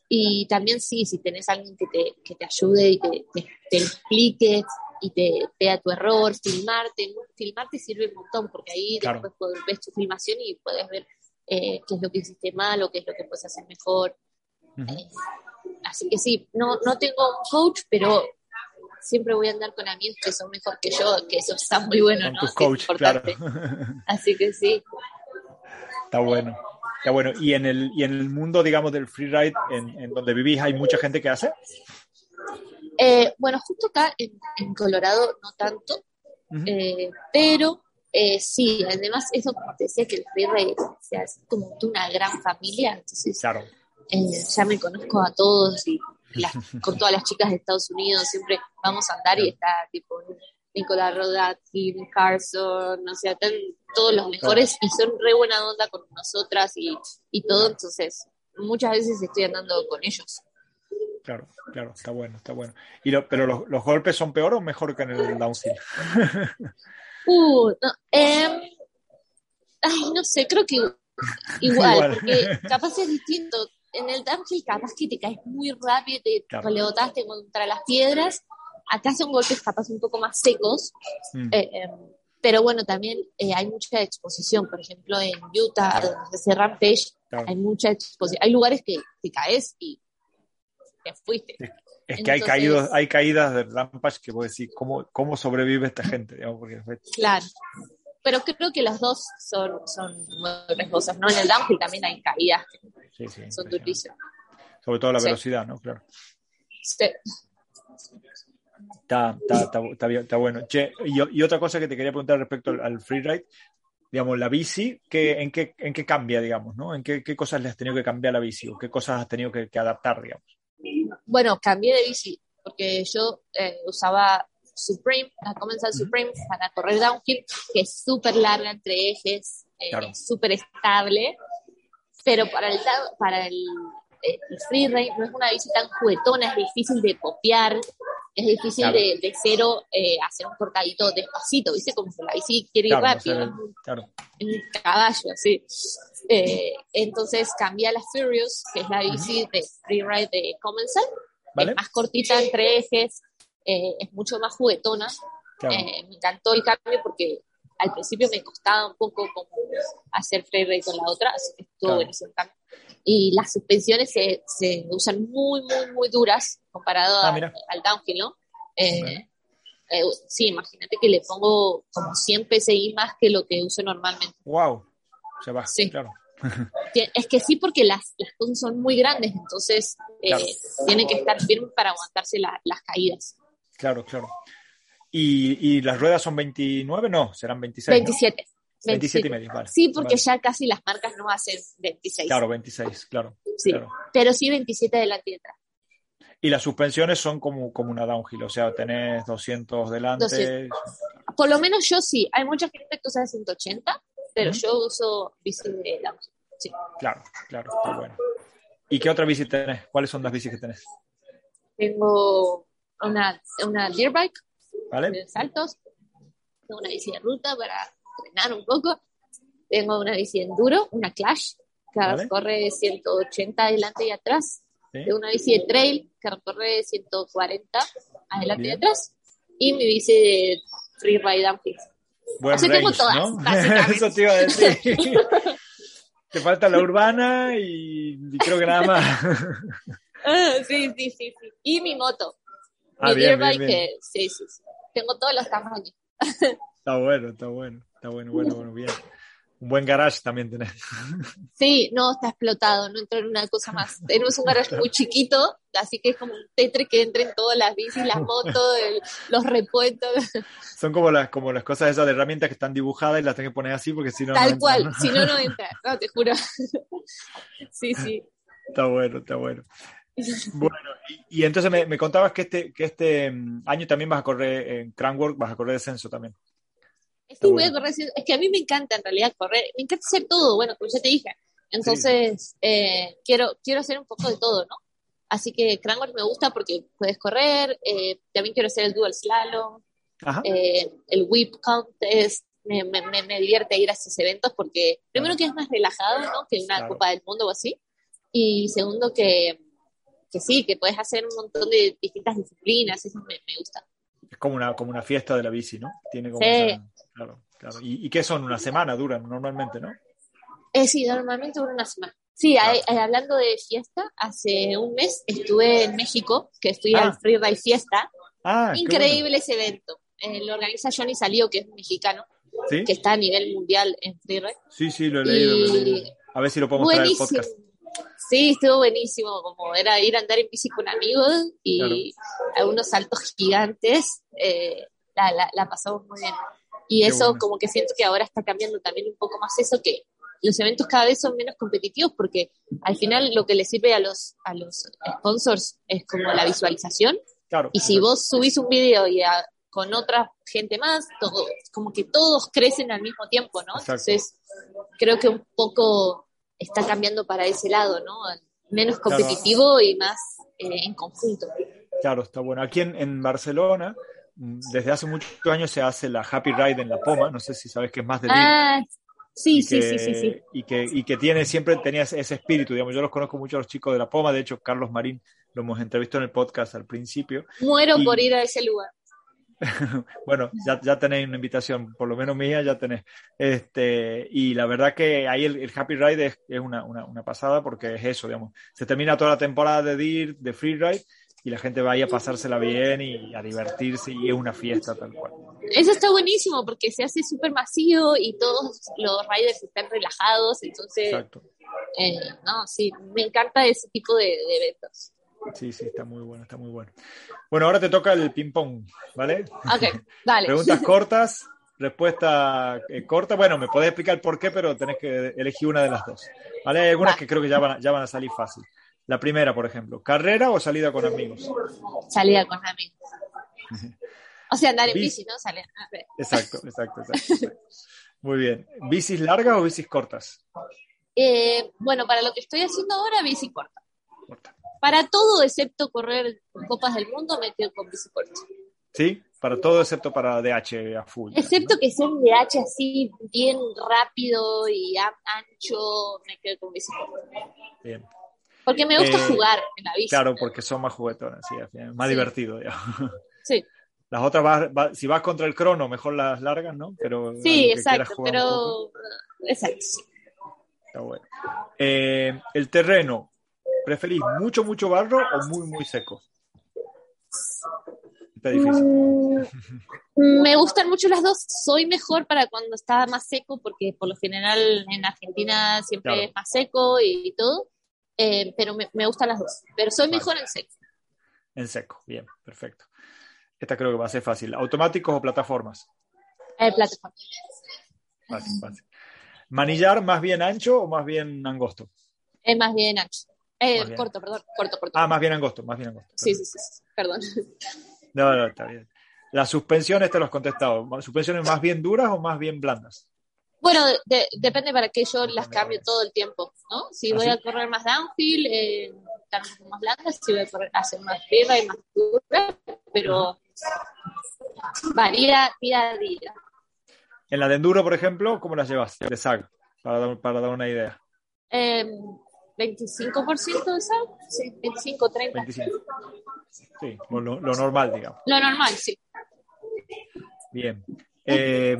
y también sí, si tenés alguien que te, que te ayude y te, te, te explique y te vea tu error, filmarte, filmarte sirve un montón porque ahí Claro. después ves tu filmación y puedes ver eh, qué es lo que hiciste mal o qué es lo que puedes hacer mejor. Eh, así que sí, no, no tengo un coach, pero siempre voy a andar con amigos que son mejor que yo, que eso está muy bueno, Con ¿no? tus coach, claro. Así que sí. Está bueno. Está bueno. Y en el, y en el mundo, digamos, del freeride, en, en donde vivís, ¿hay mucha gente que hace? Eh, bueno, justo acá en, en Colorado no tanto, eh, pero eh, sí, además eso como te decía que el freeride o sea, es como una gran familia, entonces Claro. Eh, ya me conozco a todos y las- *laughs* con todas las chicas de Estados Unidos siempre vamos a andar y está tipo Nicolás Rodat, Kim Carson, o sea, están todos los mejores y son re buena onda con nosotras y, y todo, entonces muchas veces estoy andando con ellos. Claro, claro, está bueno, está bueno. Y lo- pero los, los golpes son peor o mejor que en el downhill. *laughs* Uh, no, em, ay, no sé, creo que *laughs* igual, Igual. porque capaz es distinto. En el downhill capaz que te caes muy rápido, te Claro. rebotaste contra las piedras. Acá son golpes capaz un poco más secos, Mm, eh, em, pero bueno, también eh, hay mucha exposición. Por ejemplo, en Utah, Claro. donde se Rampage, claro. hay mucha exposición. Hay lugares que te caes y te fuiste. Es que hay entonces- caídos, hay caídas de Rampage que vos decís, ¿cómo, cómo sobrevive esta gente? Digamos, porque Claro. Pero creo que las dos son, son muy riesgosas, ¿no? En el downhill también hay caídas que sí, sí, son durísimas. Sobre todo la Sí. velocidad, ¿no? Claro. Sí. Está, está, está, está bien, está bueno. Che, y, y otra cosa que te quería preguntar respecto al, al freeride, digamos, la bici, ¿qué, en, qué, ¿en qué cambia, digamos, no? ¿En qué, qué cosas le has tenido que cambiar a la bici o qué cosas has tenido que, que adaptar, digamos? Bueno, cambié de bici porque yo eh, usaba Supreme, la Comensal Supreme para correr downhill, que es súper larga entre ejes, eh, Claro. súper estable, pero para el, para el, eh, el freeride no es una bici tan juguetona, es difícil de copiar, es difícil Claro. de, de cero eh, hacer un cortadito despacito, ¿viste? Como que la bici quiere ir Claro, no rápido, se ve- es un claro. un caballo, así. Eh, entonces cambia la Furious, que es la bici de freeride de Comensal, ¿Vale? es más cortita entre ejes, eh, es mucho más juguetona. Claro. Eh, me encantó el cambio porque al principio me costaba un poco como hacer freeride con la otra, así que estuvo Claro. buenísimo cambio. Y las suspensiones se, se usan muy, muy, muy duras comparado Ah, a- al downhill, ¿no? Eh, Bueno. eh, sí, imagínate que le pongo como 100 PSI más que lo que uso normalmente. Wow. Se va, Sí. claro. *laughs* Es que sí, porque las, las cosas son muy grandes, entonces eh, Claro. tienen que estar firmes para aguantarse la- las caídas. Claro, claro. ¿Y, y las ruedas son 29? No, serán 26. ¿no? 27. 27 y medio, vale. Sí, porque Vale. ya casi las marcas no hacen 26. Claro, 26, claro. sí. claro. Pero sí 27 delante y detrás. Y las suspensiones son como, como una downhill, o sea, tenés 200 delante. 200. Por lo menos yo sí. Hay mucha gente que usa 180, pero Ujú. yo uso bici de downhill. Sí. Claro, claro, está bueno. ¿Y qué otra bici tenés? ¿Cuáles son las bicis que tenés? Tengo una, una deer bike ¿Vale? de saltos. Tengo una bici de ruta para entrenar un poco. Tengo una bici de enduro, una Clash, que Vale. corre 180 adelante y atrás. ¿Sí? Tengo una bici de trail que recorre 140 adelante Bien. y atrás. Y mi bici de freeride downhill. Buen O sea, tengo todas. *laughs* Eso te iba a decir. te falta la urbana y, y creo que nada más. Ah, sí, sí, sí, sí. Y mi moto. Ah, mi bien, bien, que sí, sí, sí. Tengo todos los tamaños. Está bueno, está bueno, está bueno, bueno, bueno, bien. Un buen garage también tenés. *laughs* Sí, no, está explotado, no entró en una cosa más. Tenemos un garage muy chiquito, así que es como un tetre que entra en todas las bicis, las motos, el- los repuestos, Son como las, como las cosas esas de herramientas que están dibujadas y las tenés que poner así porque si no. tal cual. ¿no? Si no, no *laughs* entra, no, te juro. *laughs* Sí, sí. Está bueno, está bueno. Bueno, y, y entonces me, me contabas que este, que este mm, año también vas a correr en Crankwork, vas a correr descenso también. Sí, voy a correr, es que a mí me encanta en realidad correr, me encanta hacer todo, bueno, como ya te dije. Entonces, eh, quiero, quiero hacer un poco de todo, ¿no? Así que Crankwork me gusta porque puedes correr, eh, también quiero hacer el dual slalom, eh, el whip contest, me, me, me, me divierte ir a esos eventos porque primero que es más relajado, ¿no? Que una Claro. Copa del Mundo o así. Y segundo que, que sí, que puedes hacer un montón de distintas disciplinas, eso me, me gusta. Es como una, como una fiesta de la bici, ¿no? Tiene como Sí. esa- claro, claro. ¿Y, y qué son? Una semana duran normalmente, ¿no? Eh, sí, normalmente dura una semana. Sí, hay- eh, hablando de fiesta, hace un mes estuve en México, que fui Ah. al Freeride Fiesta. Ah, Increíble ese evento. Eh, lo organiza Johnny Salió, que es un mexicano, que está a nivel mundial en Freeride. Sí, sí, lo he leído. lo he Y- leído. A ver si lo podemos traer al Buenísimo. podcast. Sí, estuvo buenísimo, como era ir a andar en bici con amigos y algunos saltos gigantes, eh, la, la, la pasamos muy bien. Y Qué eso bueno. como que siento que ahora está cambiando también un poco más eso, que los eventos cada vez son menos competitivos porque al final lo que le sirve a los, a los sponsors es como la visualización Claro. y si vos subís un video y a- con otra gente más, todo, como que todos crecen al mismo tiempo, ¿no? Exacto. Entonces, creo que un poco está cambiando para ese lado, ¿no? Menos Claro. competitivo y más eh, en conjunto. Claro, está bueno. Aquí en, en Barcelona, mm, desde hace muchos años se hace la Happy Ride en La Poma. No sé si sabes que es más de Ah, sí, sí, que, sí, sí, sí. Y que, y que tiene, siempre tenía ese ese espíritu, digamos, yo los conozco mucho a los chicos de La Poma, de hecho, Carlos Marín lo hemos entrevistado en el podcast al principio. Muero y- por ir a ese lugar. *laughs* Bueno, ya, ya tenéis una invitación, por lo menos mía ya tenéis. Este, y la verdad que ahí el, el Happy Ride es, es una, una, una pasada porque es eso, digamos, se termina toda la temporada de DIR, de Freeride, y la gente va ahí a pasársela bien y a divertirse y es una fiesta tal cual. Eso está buenísimo porque se hace súper masivo y todos los riders están relajados, entonces, Exacto. eh, no, sí, me encanta ese tipo de, de eventos. Sí, sí, está muy bueno, está muy bueno. Bueno, ahora te toca el ping-pong, ¿vale? Ok, *laughs* dale. Preguntas *laughs* cortas, respuesta eh, corta. Bueno, me podés explicar por qué, pero tenés que elegir una de las dos. ¿Vale? Hay algunas Va. que creo que ya van, a- ya van a salir fácil. La primera, por ejemplo, ¿carrera o salida con amigos? Salida con amigos. *laughs* O sea, andar en Bici. bici, ¿no? Sale. a ver. Exacto, exacto, exacto. exacto. Muy bien. ¿Bicis largas o bicis cortas? Eh, bueno, para lo que estoy haciendo ahora, bici corta. Corta. Para todo, excepto correr Copas del Mundo, me quedo con bici corta. ¿Sí? Para todo excepto para DH a full. Excepto que sea un DH así bien rápido y ancho, me quedo con bici corta. Bien. Porque me gusta Eh, jugar en la bici. Claro, porque son más juguetonas, sí, más Sí. divertido. digamos. *laughs* Sí, Las otras, vas- si vas contra el crono, mejor las largas, ¿no? Pero sí, exacto. Pero. Exacto. está bueno. Eh, el terreno, ¿preferís mucho, mucho barro o muy, muy seco? Está difícil. Mm, Me gustan mucho las dos. Soy mejor para cuando está más seco, porque por lo general en Argentina siempre Claro. es más seco y, y todo. Eh, pero me, me gustan las dos. Pero soy Vale. mejor en seco. En seco, bien, perfecto. Esta creo que va a ser fácil. ¿Automáticos o plataformas? El plataforma. Fácil, fácil. ¿Manillar más bien ancho o más bien angosto? Es más bien ancho. Eh, corto, perdón. Corto, corto. Ah, más bien angosto, más bien angosto. sí, sí, sí, sí. Perdón. *laughs* No, no, está bien. Las suspensiones te lo has contestado. ¿Suspensiones más bien duras o más bien blandas? Bueno, de- depende para qué yo las cambio todo el tiempo, ¿no? Si ¿Ah, voy sí? a correr más downhill, eh, más blandas, si voy a correr, hacer más tierra y más dura, pero varía día a día. En la de enduro, por ejemplo, ¿cómo las llevas? De SAG, para para dar una idea. Eh, 25% de sal, sí, 25, 30. 25. Sí, lo, normal, digamos. Lo normal, sí. Bien. Eh,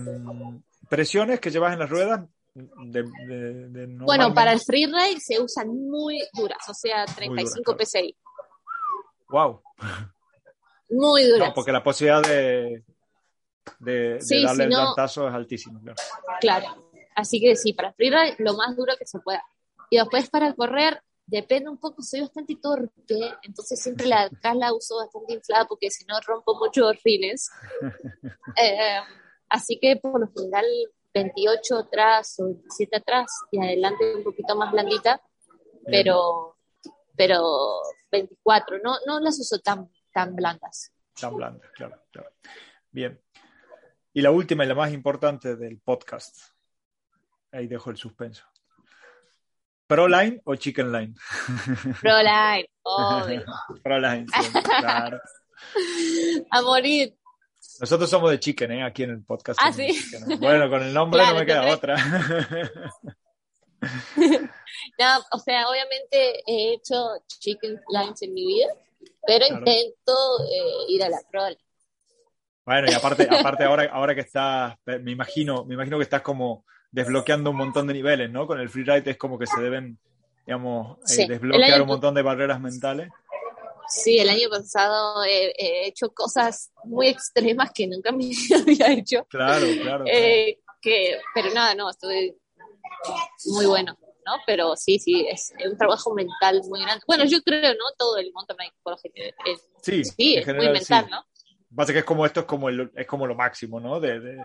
¿Presiones que llevas en las ruedas? De, de- de Bueno, para el freeride se usan muy duras, o sea, 35 claro. PSI. Wow. Muy duras. No, porque la posibilidad de, de, de Sí, darle si el no- es altísima. Claro. Claro. Así que sí, para freeride lo más duro que se pueda. Y después para correr, depende un poco, soy bastante torpe, entonces siempre la acá la uso bastante inflada porque si no rompo muchos rines. *laughs* Eh, así que por lo general 28 atrás o 27 atrás y adelante un poquito más blandita, pero pero 24, no, no las uso tan, tan blandas. Tan blanda, claro, claro. Bien. Y la última y la más importante del podcast. Ahí dejo el suspenso. ¿Proline o Chicken Line? *laughs* Proline, obvio. Proline, siempre, claro. *laughs* A morir. Nosotros somos de Chicken, ¿eh? Aquí en el podcast. Ah, ¿sí? Chicken, ¿eh? Bueno, con el nombre Claro, no me queda otra. *laughs* No, o sea, obviamente he hecho chicken lines en mi vida, pero Claro. intento eh, ir a la pro. Bueno, y aparte, aparte ahora, ahora que estás, me imagino, me imagino que estás como desbloqueando un montón de niveles, ¿no? Con el freeride es como que se deben, digamos, eh, Sí, desbloquear un montón de barreras mentales. Sí, el año pasado he, he hecho cosas muy extremas que nunca *laughs* me había hecho. Claro, claro. claro. Eh, que, pero nada, no, estuve muy bueno, ¿no? Pero sí, sí, es un trabajo mental muy grande. Bueno, yo creo, ¿no? Todo el mountain bike por lo general es, Sí, sí, es muy mental, sí. ¿no? Pasa que es como esto es como el, es como lo máximo, ¿no? De, de,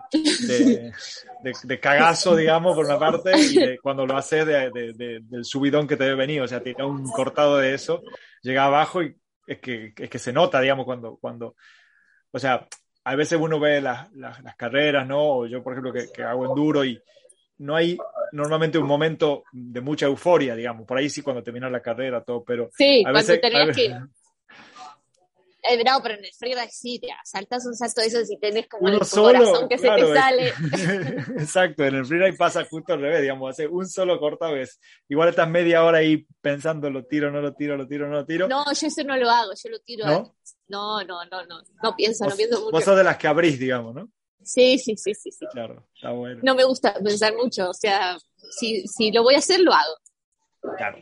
de, *laughs* de- de cagazo, digamos, por una parte, y de cuando lo haces de, de- de- del subidón que te debe venir, o sea, tiene un cortado de eso, llega abajo y es que, es que se nota, digamos, cuando, cuando, o sea, a veces uno ve las, las, las carreras, ¿no? O yo, por ejemplo, que, que hago enduro y no hay normalmente un momento de mucha euforia, digamos, por ahí sí cuando termina la carrera, todo, pero Sí, a cuando veces... a tenías veces- que... Eh, no, pero en el freeride sí, te saltas un salto de esos y tenés como uno el solo, corazón que claro, se te sale. *laughs* Exacto, en el freeride pasa justo al revés, digamos, hace un solo corta vez. Igual estás media hora ahí pensando, lo tiro, no lo tiro, lo tiro, no lo tiro. No, yo eso no lo hago, yo lo tiro ¿No? No, no, no, no, no pienso, vos, no pienso vos mucho. sos de las que abrís, digamos, ¿no? Sí, sí, sí, sí, sí. Claro, está bueno. No me gusta pensar mucho, o sea, si, si lo voy a hacer, lo hago. Claro.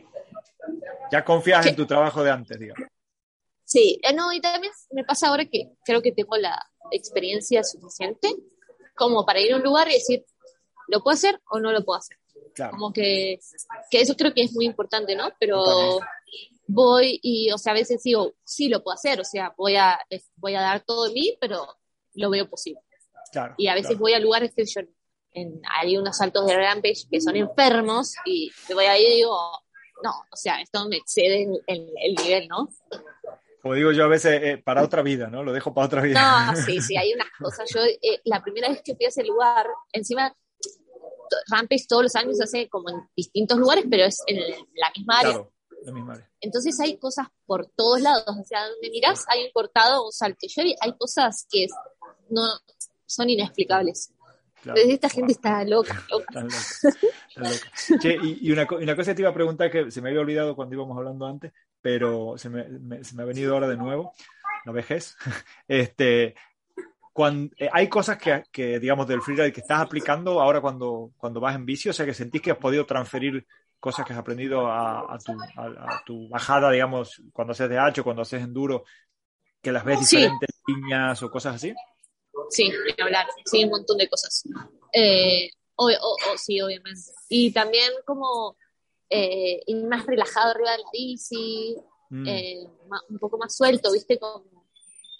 Ya confías ¿Qué? en tu trabajo de antes, digamos. Sí, eh, no, y también me pasa ahora que creo que tengo la experiencia suficiente como para ir a un lugar y decir, ¿lo puedo hacer o no lo puedo hacer? Claro, Como que, que eso creo que es muy importante, ¿no? Pero voy y, o sea, a veces digo, sí lo puedo hacer, o sea, voy a, voy a dar todo de mí, pero lo veo posible. claro. Y a veces claro. voy a lugares que yo, en, hay unos saltos de Rampage que son enfermos y te voy ahí y digo, no, o sea, esto me excede el, el- el nivel, ¿no? Como digo yo a veces, eh, para otra vida, ¿no? Lo dejo para otra vida. No, *laughs* sí, sí, hay unas cosas. Yo, eh, la primera vez que fui a ese lugar, encima, Rampage todos los años se hace como en distintos lugares, pero es en la misma área. Claro, la misma área. Entonces hay cosas por todos lados. O sea, donde mirás hay un cortado un salto. Yo hay cosas que no son inexplicables. Claro. Esta gente está loca, *laughs* loca. Tan loca, tan loca. Che, y, y una, y una cosa que te iba a preguntar que se me había olvidado cuando íbamos hablando antes, pero se me, me- se me ha venido ahora de nuevo, la vejez. *laughs* Este, cuan- eh, hay cosas que, que, digamos, del freeride que estás aplicando ahora cuando, cuando vas en bici, o sea, que sentís que has podido transferir cosas que has aprendido a, a tu, a, a tu bajada, digamos, cuando haces de hacho, cuando haces enduro, que las ves Sí. diferentes líneas o cosas así. Sí, hablar. Sí, un montón de cosas. Eh, o, o- o- sí, obviamente. Y también como eh, ir más relajado arriba de la bici, Mm, eh, un poco más suelto, ¿viste? Como,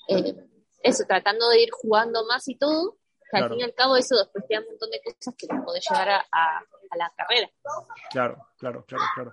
eh, eso, tratando de ir jugando más y todo. que Al fin y al cabo eso después te da un montón de cosas que te podés llevar a, a- a la carrera. Claro, claro, claro, claro.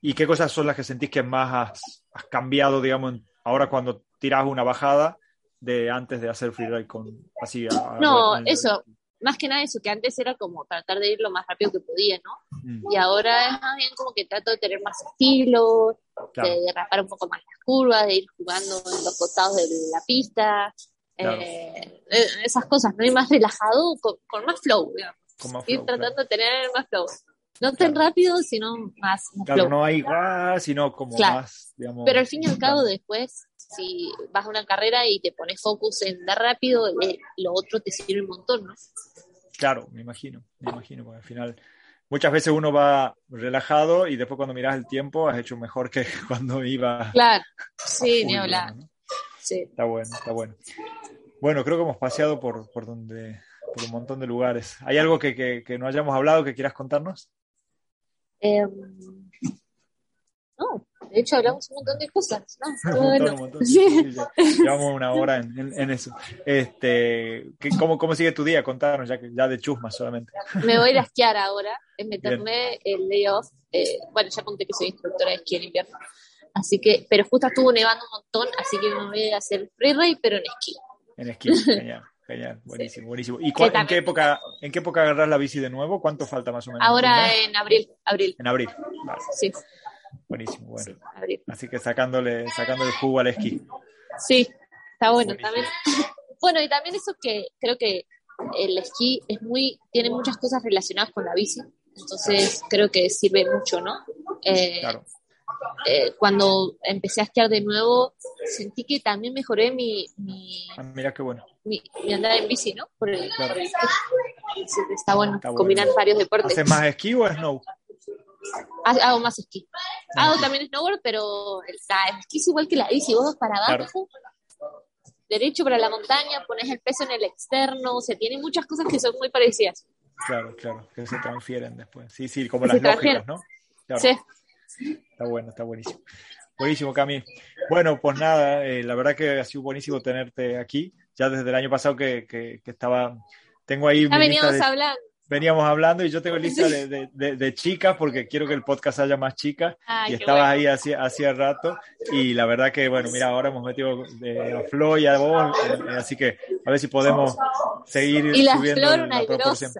¿Y qué cosas son las que sentís que más has, has cambiado, digamos, en- ahora cuando tiras una bajada de antes de hacer freeride con así? a- No, eso, más que nada eso, que antes era como tratar de ir lo más rápido que podía, ¿no? Mm, Y ahora es más bien como que trato de tener más estilo, claro, de derrapar un poco más las curvas, de ir jugando en los costados de la pista, Claro. eh, eh, esas cosas, no ir más relajado, con, con más flow, digamos. más ir flow, tratando claro. de tener más flow. No tan rápido, sino más, más Claro, flow. no hay ¡guau! sino como más, digamos. Pero al fin y al cabo, después, si vas a una carrera y te pones focus en dar rápido, eh, lo otro te sirve un montón, ¿no? Claro, me imagino, me imagino, porque al final muchas veces uno va relajado y después cuando miras el tiempo has hecho mejor que *laughs* cuando iba. Claro, sí, ni hablar. Sí. Está bueno, está bueno. Bueno, creo que hemos paseado por, por donde, por un montón de lugares. ¿Hay algo que, que, que no hayamos hablado que quieras contarnos? Em, no, de hecho hablamos un montón de cosas, ¿no? Un montón, un montón. Sí, sí, ya. *laughs* Llevamos una hora en, en- en eso. Este, ¿qué- cómo, ¿Cómo sigue tu día? Contanos, ya, ya de chusma solamente. Me voy a ir a esquiar ahora, eh, me tomé el day off, eh, bueno, ya conté que soy instructora de esquí en invierno, así que, pero justo estuvo nevando un montón, así que me voy a hacer freeride, pero en esquí. En esquí. Genial, *laughs* genial. Buenísimo, buenísimo. ¿Y cuál- en, qué época, en qué época agarras la bici de nuevo? ¿Cuánto falta más o menos? ¿Un Ahora en abril, abril, En abril. Vale, sí, buenísimo, bueno. sí. Así que sacándole, sacándole el jugo al esquí. Sí, está bueno Buenísimo. también. *laughs* Bueno, y también eso que creo que el esquí es muy, tiene muchas cosas relacionadas con la bici, entonces creo que sirve mucho, ¿no? Eh, Claro. eh, cuando empecé a esquiar de nuevo, sentí que también mejoré mi, mi, Ah, mira qué bueno. mi, mi andada en bici, ¿no? Por el, Claro. por el esquí. Sí, Está bueno Está bueno. combinar varios deportes. ¿Haces más esquí o snow? Ha- Hago más esquí. Ah, Hago sí. también snowboard, pero el, esquí es igual que la bici. Vos para Claro. abajo, derecho para la montaña, pones el peso en el externo. O sea, tiene muchas cosas que son muy parecidas. Claro, claro, que se transfieren después. Sí, sí, como Que las lógicas, ¿no? Claro. Sí. Está bueno, está buenísimo. Buenísimo, Cami. Bueno, pues nada, eh, la verdad que ha sido buenísimo tenerte aquí. Ya desde el año pasado que, que- que estaba, tengo ahí Ya veníamos de- hablando. Veníamos hablando y yo tengo lista de, de- de- de chicas porque quiero que el podcast haya más chicas y estabas bueno. ahí hacía, hacía rato y la verdad que, bueno, mira, ahora hemos metido de- a Flo y a vos, eh, así que a ver si podemos seguir Y la subiendo flor, una grosa.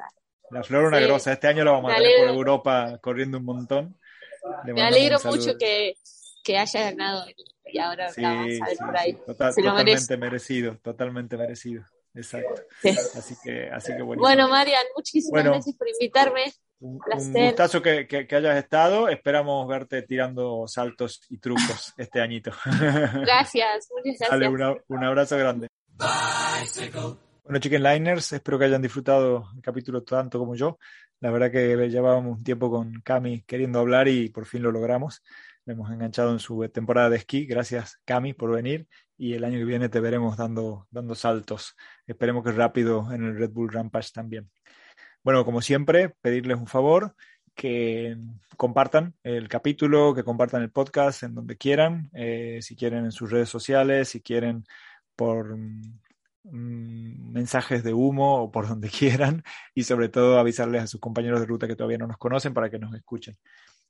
La flor una Sí. grosa. Este año la vamos a tener por. Europa corriendo un montón. Le Me alegro mucho que, que haya ganado y ahora Sí, la vamos a ver sí, por ahí. Total- totalmente merece. merecido, totalmente merecido. Exacto. Sí. Así que, así que buenísimo. Bueno, Marian, muchísimas Bueno. gracias por invitarme. un, un gustazo que, que- que hayas estado. Esperamos verte tirando saltos y trucos *laughs* este añito. Gracias, muchas gracias. Dale, una- un abrazo grande. Bueno, Chicken Liners, espero que hayan disfrutado el capítulo tanto como yo. La verdad que llevábamos un tiempo con Cami queriendo hablar y por fin lo logramos. Le hemos enganchado en su temporada de esquí. Gracias, Cami, por venir. Y el año que viene te veremos dando, dando saltos. Esperemos que rápido en el Red Bull Rampage también. Bueno, como siempre, pedirles un favor que compartan el capítulo, que compartan el podcast en donde quieran, eh, si quieren en sus redes sociales, si quieren por mm, mensajes de humo o por donde *laughs* quieran y sobre todo avisarles a sus compañeros de ruta que todavía no nos conocen para que nos escuchen.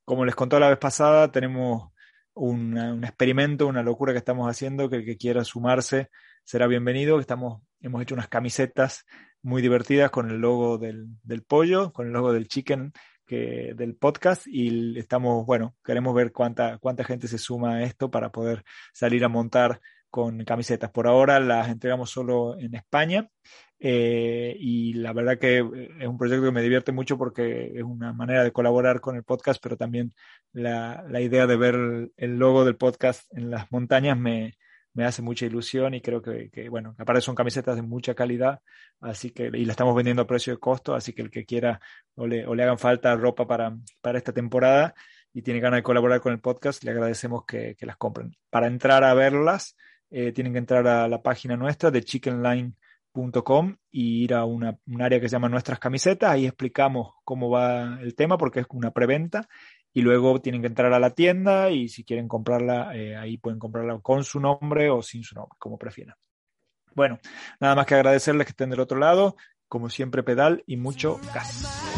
Como les contó la vez pasada, tenemos un experimento, una locura que estamos haciendo, que el que quiera sumarse será bienvenido. Estamos, hemos hecho unas camisetas muy divertidas con el logo del, pollo, con el logo del chicken que, del podcast y estamos, bueno, queremos ver cuánta, cuánta gente se suma a esto para poder salir a montar con camisetas. Por ahora las entregamos solo en España eh, y la verdad que eh, es un proyecto que me divierte mucho porque es una manera de colaborar con el podcast, pero también la, la idea de ver el logo del podcast en las montañas me, me hace mucha ilusión y creo que, bueno, aparte son camisetas de mucha calidad, así que, y la estamos vendiendo a precio de costo, así que el que quiera o le, hagan falta ropa para, para esta temporada y tiene ganas de colaborar con el podcast, le agradecemos que, que las compren. Para entrar a verlas, eh, tienen que entrar a la página nuestra de chickenline.com y ir a una, un área que se llama Nuestras Camisetas. Ahí explicamos cómo va el tema porque es una preventa y luego tienen que entrar a la tienda y si quieren comprarla, eh, ahí pueden comprarla con su nombre o sin su nombre, como prefieran. Bueno, nada más que agradecerles que estén del otro lado, como siempre pedal y mucho gas.